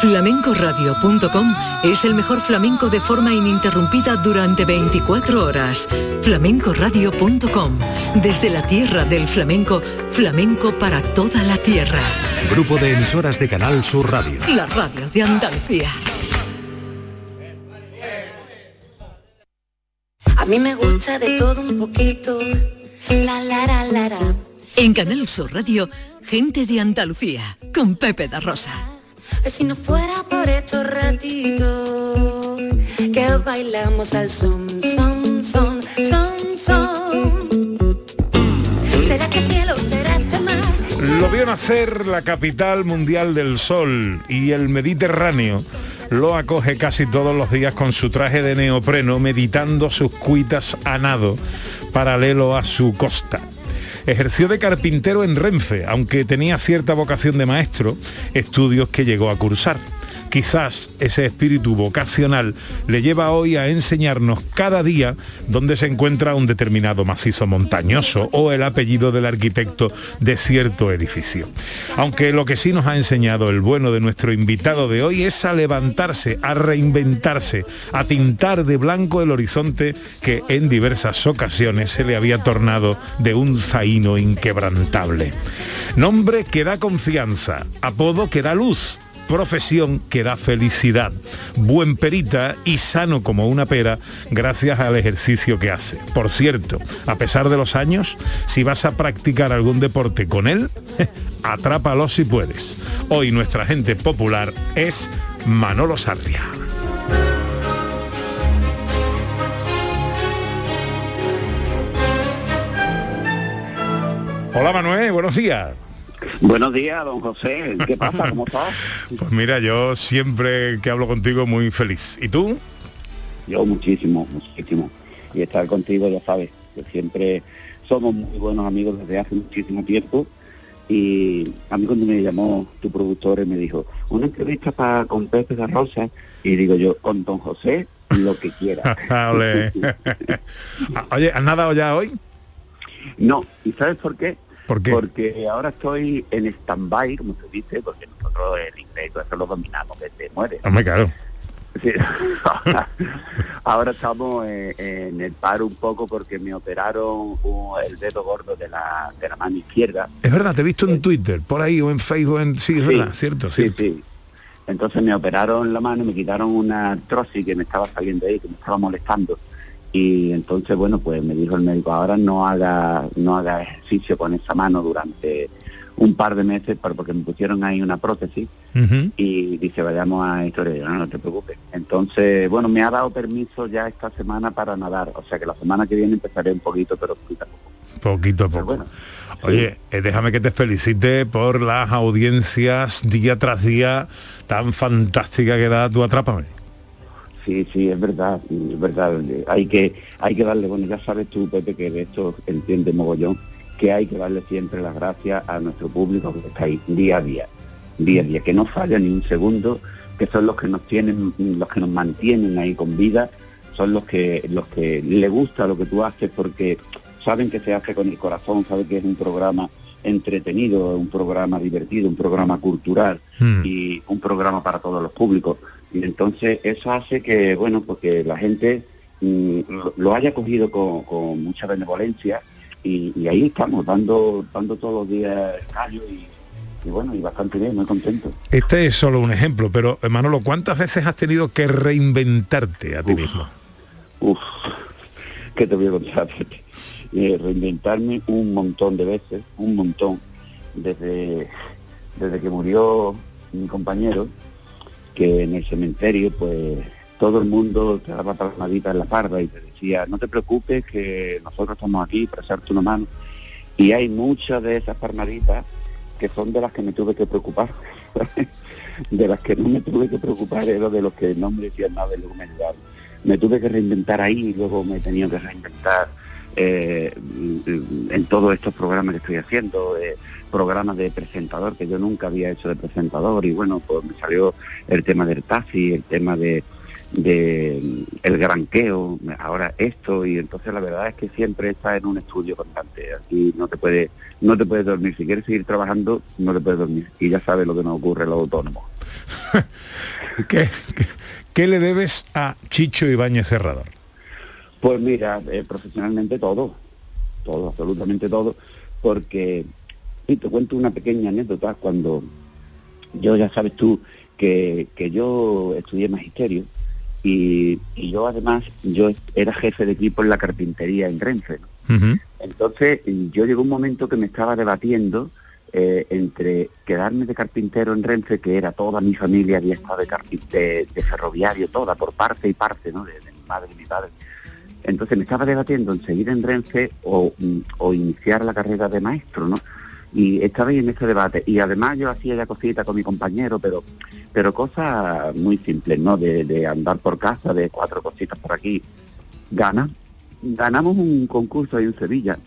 Flamencoradio.com es el mejor flamenco de forma ininterrumpida durante 24 horas. Flamencoradio.com, desde la tierra del flamenco, flamenco para toda la tierra. Grupo de emisoras de Canal Sur Radio. La radio de Andalucía. mí me gusta de todo un poquito. La la la la la. En Canal Sur Radio, gente de Andalucía, con Pepe da Rosa. Si no fuera por estos ratitos que bailamos al son, son, son, son, son. ¿Será que el cielo será este mar? Lo vio nacer la capital mundial del sol y el Mediterráneo lo acoge casi todos los días con su traje de neopreno meditando sus cuitas a nado paralelo a su costa. Ejerció de carpintero en Renfe, aunque tenía cierta vocación de maestro, estudios que llegó a cursar. Quizás ese espíritu vocacional le lleva hoy a enseñarnos cada día dónde se encuentra un determinado macizo montañoso o el apellido del arquitecto de cierto edificio. Aunque lo que sí nos ha enseñado el bueno de nuestro invitado de hoy es a levantarse, a reinventarse, a tintar de blanco el horizonte que en diversas ocasiones se le había tornado de un zaino inquebrantable. Nombre que da confianza, apodo que da luz profesión que da felicidad, buen perita y sano como una pera gracias al ejercicio que hace. Por cierto, a pesar de los años, si vas a practicar algún deporte con él, [LAUGHS] atrápalo si puedes. Hoy nuestra gente popular es Manolo Sarria. Hola Manuel, buenos días. Buenos días, don José. ¿Qué pasa? ¿Cómo estás? [LAUGHS] Pues mira, yo siempre que hablo contigo muy feliz. ¿Y tú? Yo muchísimo, muchísimo. Y estar contigo, ya sabes, que siempre somos muy buenos amigos desde hace muchísimo tiempo. Y a mí cuando me llamó tu productor y me dijo, una entrevista para con Pepe de Rosa, y digo yo, con don José, lo que quiera. [LAUGHS] Ole. [LAUGHS] Oye, ¿has nadado ya hoy? No, ¿y sabes por qué? ¿Por qué? Porque ahora estoy en stand-by, como se dice, porque nosotros el inglés todo eso lo dominamos, que te muere. Hombre, claro. Sí. ahora, [LAUGHS] ahora estamos eh, en el paro un poco porque me operaron el dedo gordo de la, de la mano izquierda. Es verdad, te he visto en Twitter, por ahí, o en Facebook, en... sí, es Sí. verdad, cierto, Sí, cierto. sí. Entonces me operaron la mano, me quitaron una artrosis que me estaba saliendo ahí, que me estaba molestando. Y entonces, bueno, pues me dijo el médico, ahora no haga, no haga ejercicio con esa mano durante un par de meses, porque me pusieron ahí una prótesis y dice, vayamos a historia. Yo, no, no te preocupes. Entonces, bueno, me ha dado permiso ya esta semana para nadar. O sea que la semana que viene empezaré un poquito, pero poquito a poco. Poquito a poco. bueno, Oye, eh, déjame que te felicite por las audiencias día tras día tan fantástica que da tu Atrápame. Sí, sí, es verdad, es verdad. Hay que, hay que darle, bueno, ya sabes tú, Pepe, que de esto entiende mogollón, que hay que darle siempre las gracias a nuestro público que está ahí día a día, día a día, que no falla ni un segundo, que son los que nos tienen, los que nos mantienen ahí con vida, son los que, los que le gusta lo que tú haces porque saben que se hace con el corazón, saben que es un programa entretenido, un programa divertido, un programa cultural Hmm. y un programa para todos los públicos. Y entonces eso hace que, bueno, porque la gente mm, lo, haya cogido con, con mucha benevolencia y, y ahí estamos, dando, dando todos los días el callo y, y bueno, y bastante bien, muy contento. Este es solo un ejemplo, pero Manolo, ¿cuántas veces has tenido que reinventarte a ti mismo? Uf, ¿qué te voy a contar? [LAUGHS] Eh, reinventarme un montón de veces, un montón, desde, desde que murió mi compañero, que en el cementerio, pues todo el mundo te daba palmaditas en la parda y te decía, no te preocupes que nosotros estamos aquí para echarte una mano. Y hay muchas de esas palmaditas que son de las que me tuve que preocupar. [LAUGHS] de las que no me tuve que preocupar era de los que no me decían nada y luego me ayudaron. Me tuve que reinventar ahí y luego me he tenido que reinventar eh, en todos estos programas que estoy haciendo, eh, programas de presentador que yo nunca había hecho de presentador y bueno, pues me salió el tema del taxi, el tema de, de el granqueo, ahora esto y entonces la verdad es que siempre estás en un estudio constante, aquí no te puedes no te puedes dormir, si quieres seguir trabajando no te puedes dormir y ya sabes lo que nos ocurre a los autónomos. [LAUGHS] ¿Qué, qué, qué le debes a Chicho Ibáñez Cerrador? Pues mira, eh, profesionalmente todo, todo, absolutamente todo, porque, y te cuento una pequeña anécdota, cuando yo ya sabes tú que, que yo estudié magisterio Y, y yo además, yo era jefe de equipo en la carpintería en Renfe. ¿no? Entonces yo llegó un momento que me estaba debatiendo eh, entre quedarme de carpintero en Renfe, que era toda mi familia había estado de, de, de ferroviario, toda, por parte y parte, ¿no? De, de mi madre y mi padre. Entonces me estaba debatiendo en seguir en Renfe o, mm, o iniciar la carrera de maestro, ¿no? Y estaba ahí en ese debate. Y además yo hacía ya cositas con mi compañero, pero pero cosas muy simples, ¿no? De, de andar por casa, de cuatro cositas por aquí. Gana, ganamos un concurso ahí en Sevilla,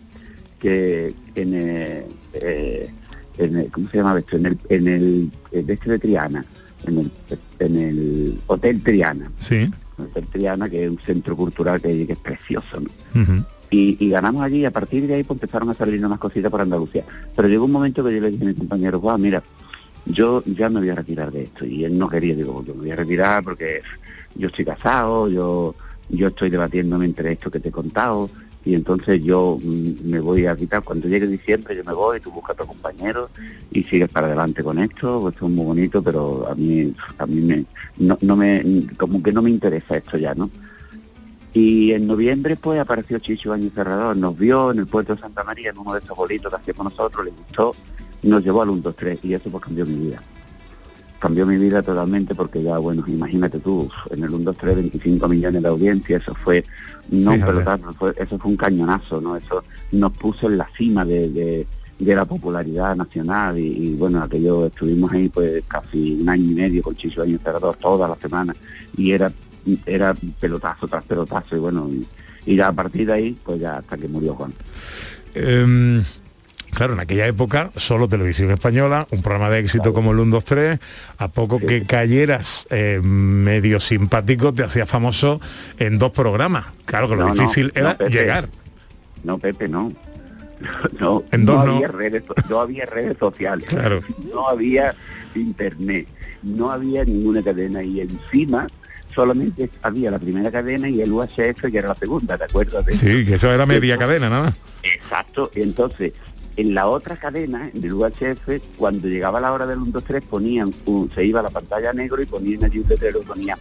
que en, eh, eh, en el- ¿cómo se llama esto? En el, en el, de este de Triana, en el, en el Hotel Triana. Sí. Hotel Triana, que es un centro cultural que, que es precioso, ¿no? Y, y ganamos allí y a partir de ahí pues empezaron a salir unas cositas por Andalucía. Pero llegó un momento que yo le dije a mi compañero, Juan, mira, yo ya me voy a retirar de esto. Y él no quería, digo, yo me voy a retirar porque yo estoy casado, yo, yo estoy debatiéndome entre esto que te he contado. Y entonces yo mm, me voy a quitar, cuando llegue diciembre yo me voy, tú buscas a tu compañero y sigues para adelante con esto, esto es muy bonito, pero a mí, a mí me, no, no me, como que no me interesa esto ya, ¿no? Y en noviembre pues apareció Chicho Baño Cerrador, nos vio en el puerto de Santa María en uno de estos bolitos que hacíamos nosotros, le gustó, nos llevó al 1, 2, 3 y eso pues cambió mi vida. Cambió mi vida totalmente porque ya, bueno, imagínate tú, en el 1, 2, 3, 25 millones de audiencia, eso fue, no un Fíjate. pelotazo, fue- eso fue un cañonazo, ¿no? Eso nos puso en la cima de, de- de la popularidad nacional y, y, bueno, aquello estuvimos ahí pues casi un año y medio con Chicho Baño Cerrador todas las semanas y era era pelotazo tras pelotazo y bueno y, y ya a partir de ahí pues ya hasta que murió Juan Em, claro, en aquella época, solo televisión española, un programa de éxito como el 1, 2, 3, a poco que cayeras eh, medio simpático, te hacías famoso en dos programas. Claro que lo No, difícil no, era llegar. no Pepe no [LAUGHS] no En no dos no. había redes no había redes sociales Claro. no había internet no había ninguna cadena y encima solamente había la primera cadena y el UHF que era la segunda ¿te acuerdas de Sí, que eso era media cadena, nada. Exacto, entonces en la otra cadena del UHF, cuando llegaba la hora del 1, 2, 3, ponían, se iba a la pantalla negro y ponían allí un letrero y ponía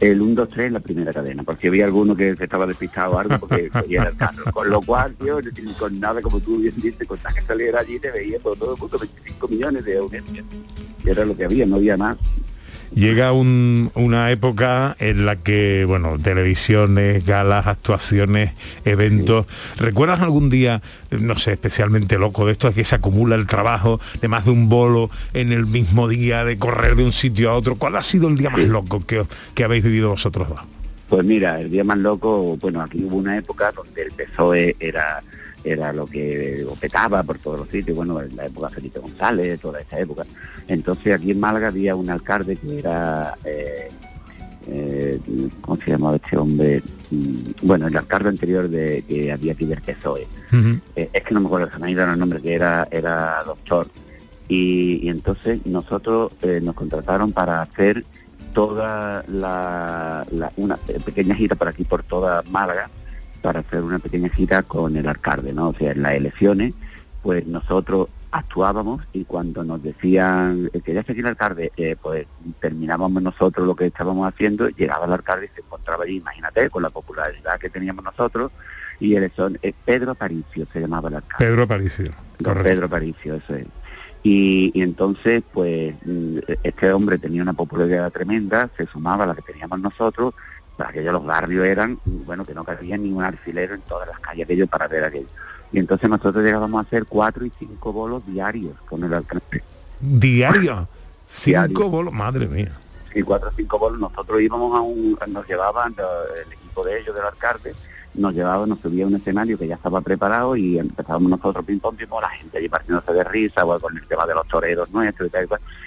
el 1, 2, 3 en la primera cadena, porque había alguno que se estaba despistado o algo porque [LAUGHS] cogía el carro. Con lo cual, ni con nada, como tú bien dices, con que saliera allí te veía por todo el mundo 25 millones de audiencia. Y era lo que había, no había más. Llega un- una época en la que, bueno, televisiones, galas, actuaciones, eventos. ¿Recuerdas algún día, no sé, especialmente loco de esto, de que se acumula el trabajo de más de un bolo en el mismo día, de correr de un sitio a otro? ¿Cuál ha sido el día más loco que, que habéis vivido vosotros dos? Pues mira, el día más loco, bueno, aquí hubo una época donde el PSOE era era lo que petaba por todos los sitios, bueno, en la época Felipe González, toda esa época. Entonces aquí en Málaga había un alcalde que era, eh, eh, ¿cómo se llamaba este hombre? Mm, Bueno, el alcalde anterior de que había aquí del PSOE. Eh, es que no me acuerdo, se me ha ido el nombre, que era, era doctor. Y, y entonces nosotros eh, nos contrataron para hacer toda la, la- una pequeña gira por aquí, por toda Málaga, para hacer una pequeña gira con el alcalde, ¿no? O sea, en las elecciones, pues nosotros actuábamos y cuando nos decían eh, que ya aquí el alcalde, eh, pues terminábamos nosotros lo que estábamos haciendo, llegaba el alcalde y se encontraba allí, imagínate, con la popularidad que teníamos nosotros, y él son eh, Pedro Aparicio se llamaba el alcalde. Pedro Aparicio. Don Pedro Aparicio, eso es. Y, y entonces, pues, mm, este hombre tenía una popularidad tremenda, se sumaba a la que teníamos nosotros, aquellos los barrios eran, bueno, que no cabía ni un alfilero en todas las calles aquello para ver aquello. Y entonces nosotros llegábamos a hacer cuatro y cinco bolos diarios con el alcalde. Diario. Cinco Diario. bolos, madre mía. y cuatro o cinco bolos, nosotros íbamos a un, nos llevaban eh, el equipo de ellos, del alcalde, nos llevaba, nos subía a un escenario que ya estaba preparado y empezábamos nosotros ping pong, ping la gente allí partiéndose de risa, o con el tema de los toreros nuestros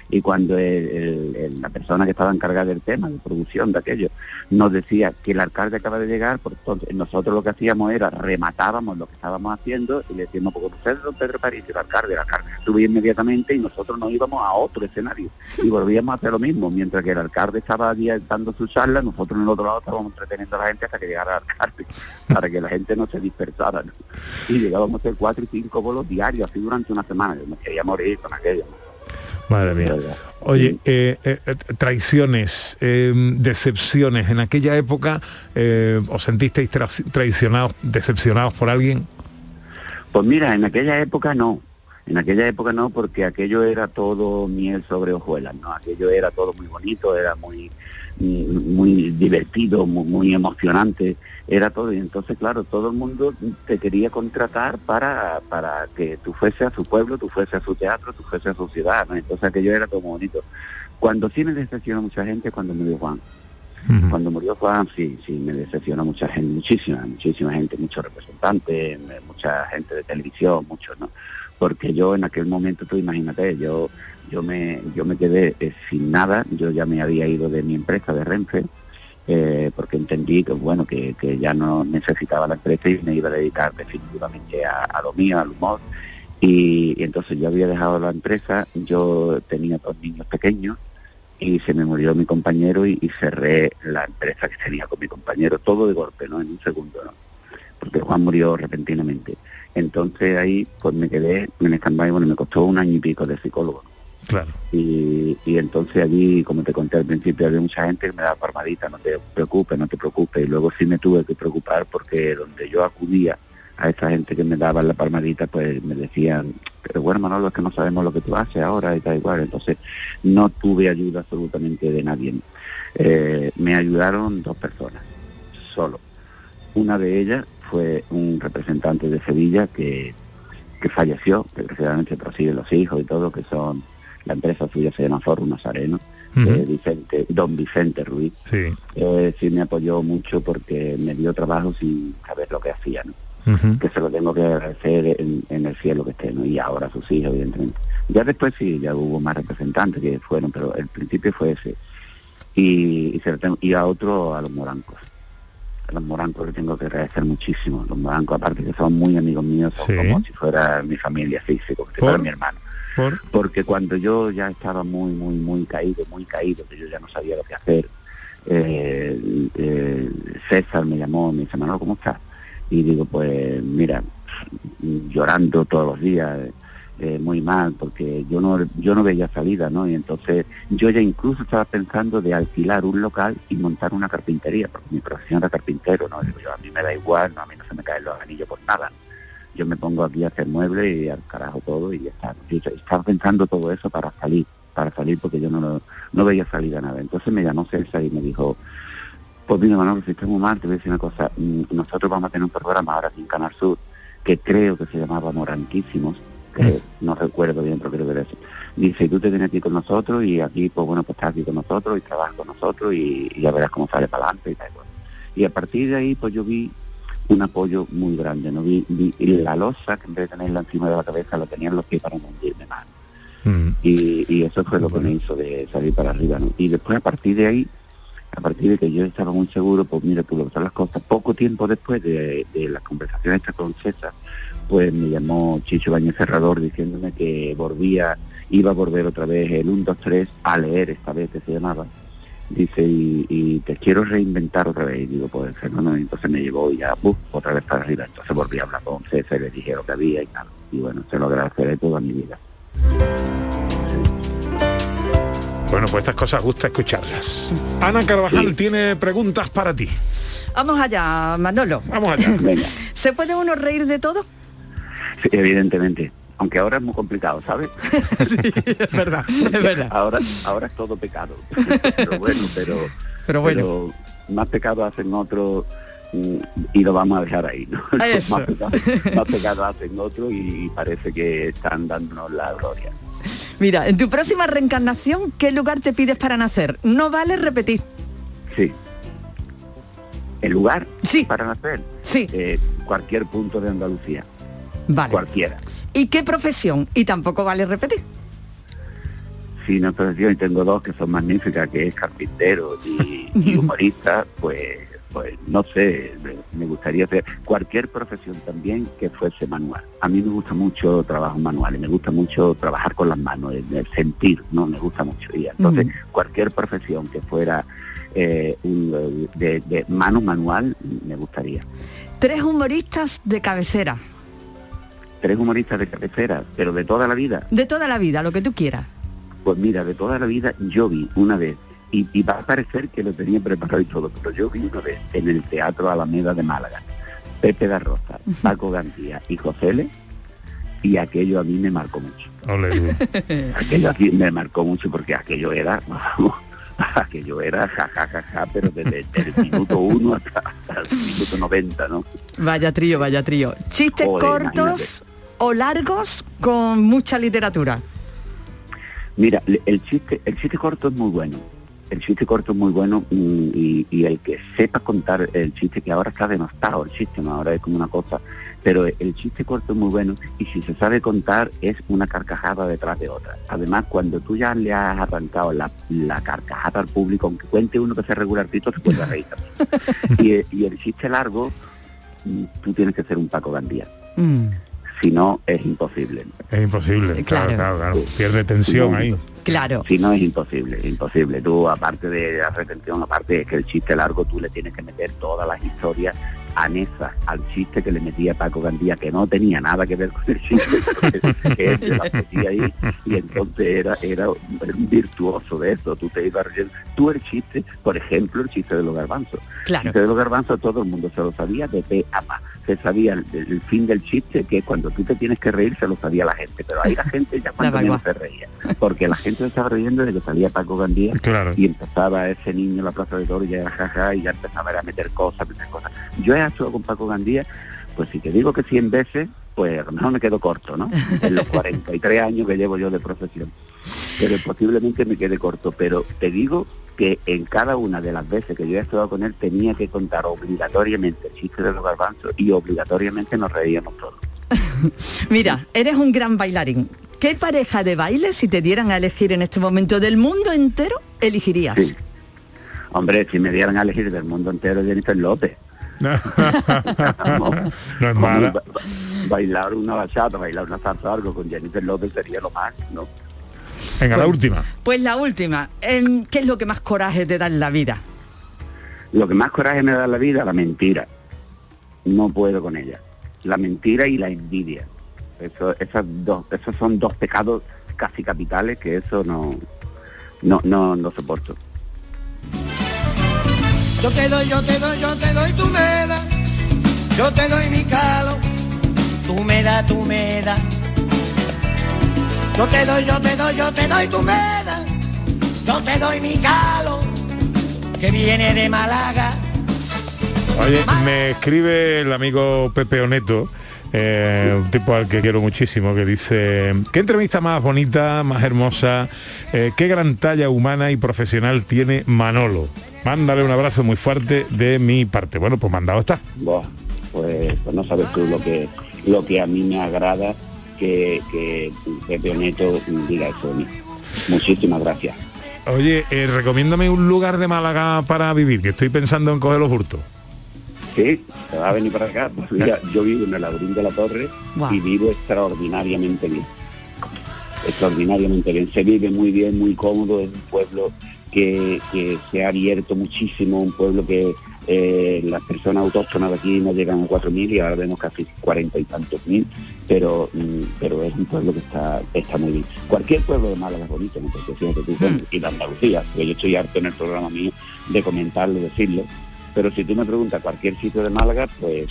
y cuando la persona que estaba encargada del tema, de producción de aquello, nos decía que el alcalde acaba de llegar, entonces nosotros lo que hacíamos era rematábamos lo que estábamos haciendo y le decíamos, porque usted es don Pedro París, el alcalde, el alcalde subía inmediatamente y nosotros nos íbamos a otro escenario y volvíamos a hacer lo mismo, mientras que el alcalde estaba dando su charla, nosotros en el otro lado estábamos entreteniendo a la gente hasta que llegara el alcalde, para que la gente no se dispersara. ¿no? Y llegábamos a hacer cuatro y cinco bolos diarios, así durante una semana. Yo me quería morir con aquello. ¿no? Madre mía. Oye, eh, eh, eh, traiciones, eh, decepciones, en aquella época eh, os sentisteis tra- traicionados, decepcionados por alguien. Pues mira, en aquella época no. En aquella época no, porque aquello era todo miel sobre hojuelas, ¿no? Aquello era todo muy bonito, era muy muy divertido, muy, muy emocionante, era todo. Y entonces, claro, todo el mundo te quería contratar para, para que tú fuese a su pueblo, tú fuese a su teatro, tú fuese a su ciudad, ¿no? Entonces aquello era todo muy bonito. Cuando sí me decepcionó mucha gente, cuando murió Juan. Cuando murió Juan, sí, sí, me decepcionó mucha gente, muchísima, muchísima gente, muchos representantes, mucha gente de televisión, muchos, ¿no? Porque yo en aquel momento, tú imagínate, yo yo me yo me quedé eh, sin nada, yo ya me había ido de mi empresa, de Renfe, eh, porque entendí que bueno que, ya no necesitaba la empresa y me iba a dedicar definitivamente a, lo mío, al humor. Y, y entonces yo había dejado la empresa, yo tenía dos niños pequeños y se me murió mi compañero y, y cerré la empresa que tenía con mi compañero, todo de golpe, ¿no? En un segundo, ¿no? Porque Juan murió repentinamente. Entonces ahí pues me quedé en stand-by, bueno, me costó un año y pico de psicólogo. Claro. Y, y entonces allí, como te conté al principio, había mucha gente que me daba palmadita, no te preocupes, no te preocupes. Y luego sí me tuve que preocupar porque donde yo acudía a esa gente que me daba la palmadita, pues me decían, pero bueno, Manolo, es que no sabemos lo que tú haces ahora y tal igual. Entonces no tuve ayuda absolutamente de nadie. Eh, me ayudaron dos personas, solo. Una de ellas fue un representante de Sevilla que, que falleció, desgraciadamente prosigue los hijos y todo, que son, la empresa suya se llama Forum Nazareno, eh, Vicente, don Vicente Ruiz. Sí. Eh, sí me apoyó mucho porque me dio trabajo sin saber lo que hacía, que se lo tengo que agradecer en, en el cielo que esté, ¿no? Y ahora sus hijos, evidentemente. Ya después sí, ya hubo más representantes que fueron, pero el principio fue ese. Y, y, se lo tengo- y a otro, a los morancos. A los morancos le tengo que agradecer muchísimo. Los morancos, aparte que son muy amigos míos, son Sí. como si fuera mi familia física, como si fuera mi hermano. Por- Porque cuando yo ya estaba muy, muy, muy caído, muy caído, que yo ya no sabía lo que hacer, eh, eh, César me llamó, me dice, Manolo, ¿cómo estás? Y digo, pues mira, llorando todos los días, eh, muy mal, porque yo no yo no veía salida, ¿no? Y entonces yo ya incluso estaba pensando de alquilar un local y montar una carpintería, porque mi profesión era carpintero, ¿no? Yo, a mí me da igual, no, a mí no se me caen los anillos por nada. Yo me pongo aquí a hacer muebles y al carajo todo y ya está. Yo estaba pensando todo eso para salir, para salir porque yo no, no veía salida nada. Entonces me llamó César y me dijo, pues mira, Manolo, si estás muy mal, te voy a decir una cosa. Mm, Nosotros vamos a tener un programa ahora aquí en Canal Sur que creo que se llamaba Moranquísimos, que no recuerdo bien, pero creo que era. Dice, tú te vienes aquí con nosotros y aquí, pues bueno, pues estás aquí con nosotros y trabajas con nosotros y, y ya verás cómo sale para adelante y tal. igual. Y a partir de ahí, pues yo vi un apoyo muy grande, ¿no? Vi, vi la losa, que en vez de tenerla encima de la cabeza, la tenía en los pies para no hundirme más. Y, y eso fue lo que me hizo de salir para arriba, ¿no? Y después, a partir de ahí, a partir de que yo estaba muy seguro, pues mira, tú lo que son las cosas. Poco tiempo después de, de las conversaciones estas con César, pues me llamó Chicho Bañez Cerrador diciéndome que volvía, iba a volver otra vez el 1, 2, 3 a leer esta vez que se llamaba. Dice, y, y te quiero reinventar otra vez. Y digo, pues y entonces me llevó y ya, otra vez para arriba. Entonces volví a hablar con César y le dije lo que había y nada. Y bueno, se lo agradeceré toda mi vida. Bueno, pues estas cosas gusta escucharlas. Ana Carvajal tiene preguntas para ti. Vamos allá, Manolo. Vamos allá. [LAUGHS] ¿Se puede uno reír de todo? Sí, evidentemente. Aunque ahora es muy complicado, ¿sabes? [LAUGHS] es verdad, es verdad. Ahora, ahora es todo pecado. [LAUGHS] pero bueno, pero, Pero bueno. pero más pecado hacen otros y lo vamos a dejar ahí, ¿no? [LAUGHS] Eso. más, pecado, más pecado hacen otros y parece que están dándonos la gloria. Mira, en tu próxima reencarnación, ¿qué lugar te pides para nacer? No vale repetir. Sí. ¿El lugar? Sí. Para nacer. Sí. Eh, cualquier punto de Andalucía. Vale. Cualquiera. ¿Y qué profesión? Y tampoco vale repetir. Sí, no profesión y tengo dos que son magníficas, que es carpintero y, y [LAUGHS] humorista, pues, pues no sé, me, gustaría hacer cualquier profesión también que fuese manual. A mí me gusta mucho trabajo manual y me gusta mucho trabajar con las manos, el, el sentir, ¿no? Me gusta mucho. Y entonces cualquier profesión que fuera eh, de, de mano manual me gustaría. Tres humoristas de cabecera, Tres humoristas de cabecera, pero de toda la vida. de toda la vida, lo que tú quieras. Pues mira, de toda la vida yo vi una vez, y, y va a parecer que lo tenía preparado y todo, pero yo vi una vez en el Teatro Alameda de Málaga, Pepe da Rosa, Paco Gantía y José L, y aquello a mí me marcó mucho. Ole. [LAUGHS] Aquello aquí me marcó mucho porque aquello era, vamos, [LAUGHS] aquello era ja, ja, ja, ja, pero desde, el minuto uno hasta, hasta el minuto 90, ¿no? Vaya trío, vaya trío. Chistes Joder, cortos o largos con mucha literatura. Mira, el chiste, el chiste corto es muy bueno. El chiste corto es muy bueno mm, y, y el que sepa contar el chiste, que ahora está denostado el chiste, ¿no? ahora es como una cosa, pero el chiste corto es muy bueno y si se sabe contar es una carcajada detrás de otra. Además, cuando tú ya le has arrancado la, la carcajada al público, aunque cuente uno que sea regularcito, se puede reír también. [LAUGHS] y, y el chiste largo, mm, tú tienes que ser un Paco Gandía. Si no, es imposible. Es imposible, claro, Claro. claro, claro. Pierde tensión ahí. Claro. Si no es imposible, es imposible. Tú, aparte de la retención, aparte es que el chiste largo, tú le tienes que meter todas las historias anexas al chiste que le metía Paco Gandía, que no tenía nada que ver con el chiste, que él se las metía ahí, y entonces era, era un virtuoso de eso, tú te ibas riendo. Tú el chiste, por ejemplo, el chiste de los garbanzos. Claro. El chiste de los garbanzos todo el mundo se lo sabía de pe a pa. Se sabía el, el fin del chiste, que cuando tú te tienes que reír se lo sabía la gente, pero ahí la gente ya [LAUGHS] cuando menos se reía, porque la gente se estaba riendo de que salía Paco Gandía y empezaba ese niño en la plaza de Toro y ya era jaja y ya empezaba a meter cosas, meter cosas. Yo he actuado con Paco Gandía, pues si te digo que 100 veces, pues a lo mejor me quedo corto, ¿no? En los 43 años que llevo yo de profesión. Pero posiblemente me quede corto, pero te digo que en cada una de las veces que yo he estado con él tenía que contar obligatoriamente el chiste de los garbanzos y obligatoriamente nos reíamos todos. [LAUGHS] Mira, eres un gran bailarín. ¿Qué pareja de baile, si te dieran a elegir en este momento del mundo entero, elegirías? Sí. Hombre, si me dieran a elegir del mundo entero Jennifer López. [LAUGHS] no es mala. Ba- ba- Bailar una bachata, bailar una salsa algo con Jennifer López sería lo más, ¿no? Venga, la última. Pues la última, em, ¿qué es lo que más coraje te da en la vida? Lo que más coraje me da en la vida, la mentira. No puedo con ella. La mentira y la envidia. Eso, esas dos, esos son dos pecados casi capitales que eso no, no, no, no soporto. Yo te doy, yo te doy, yo te doy, tú me das. Yo te doy mi calo. Tú me das, tú me das. Yo te doy, yo te doy, yo te doy, tú me das. Yo te doy mi calo. Que viene de Málaga. Oye, me escribe el amigo Pepe Oneto, eh, un tipo al que quiero muchísimo, que dice, ¿qué entrevista más bonita, más hermosa, eh, qué gran talla humana y profesional tiene Manolo? Mándale un abrazo muy fuerte de mi parte. Bueno, pues mandado está. Pues, pues no sabes tú lo que lo que a mí me agrada que, que Pepe Oneto diga eso de mí. Muchísimas gracias. Oye, eh, recomiéndame un lugar de Málaga para vivir, que estoy pensando en coger los hurtos. Sí, se va a venir para acá. Pues mira, [LAUGHS] yo vivo en el Laurín de la Torre y vivo extraordinariamente bien. Extraordinariamente bien. Se vive muy bien, muy cómodo, es un pueblo que, que se ha abierto muchísimo, un pueblo que eh, las personas autóctonas de aquí no llegan a 4.000 y ahora vemos casi 40 y tantos mil, pero mm, pero es un pueblo que está está muy bien. Cualquier pueblo de Málaga es bonito, ¿no? Porque fíjate tú, bueno, y de Andalucía, porque yo estoy harto en el programa mío de comentarlo, decirlo, pero si tú me preguntas cualquier sitio de Málaga, pues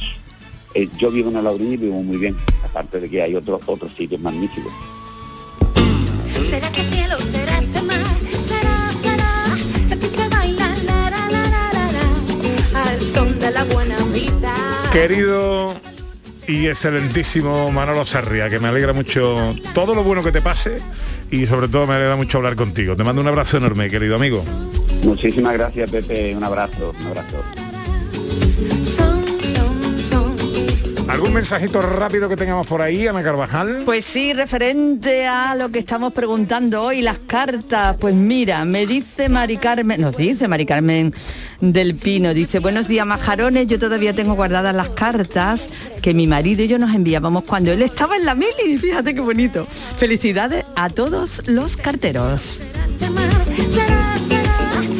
eh, yo vivo en el Laurín y vivo muy bien, aparte de que hay otros otros sitios magníficos. ¿Será que son de la buena vida. Querido y excelentísimo Manolo Sarria, que me alegra mucho todo lo bueno que te pase y sobre todo me alegra mucho hablar contigo. Te mando un abrazo enorme, querido amigo. Muchísimas gracias Pepe, un abrazo, un abrazo. ¿Algún mensajito rápido que tengamos por ahí, Ana Carvajal? Pues sí, referente a lo que estamos preguntando hoy, las cartas. Pues mira, me dice Mari Carmen, nos dice Mari Carmen del Pino, dice, buenos días majarones, yo todavía tengo guardadas las cartas que mi marido y yo nos enviábamos cuando él estaba en la mili, [LAUGHS] fíjate qué bonito. Felicidades a todos los carteros.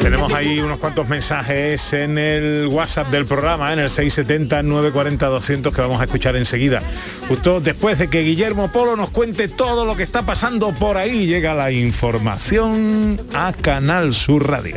Tenemos ahí unos cuantos mensajes en el WhatsApp del programa, en el 670-940-200 que vamos a escuchar enseguida. Justo después de que Guillermo Polo nos cuente todo lo que está pasando por ahí, llega la información a Canal Sur Radio.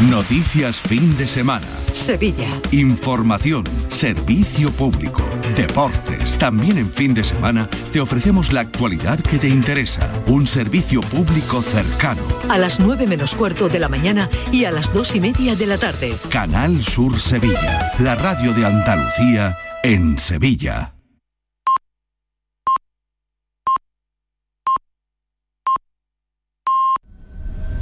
Noticias fin de semana. Sevilla. Información, servicio público, deportes. También en fin de semana te ofrecemos la actualidad que te interesa. Un servicio público cercano. A las 9 menos cuarto de la mañana y a las 2 y media de la tarde. Canal Sur Sevilla. La radio de Andalucía en Sevilla.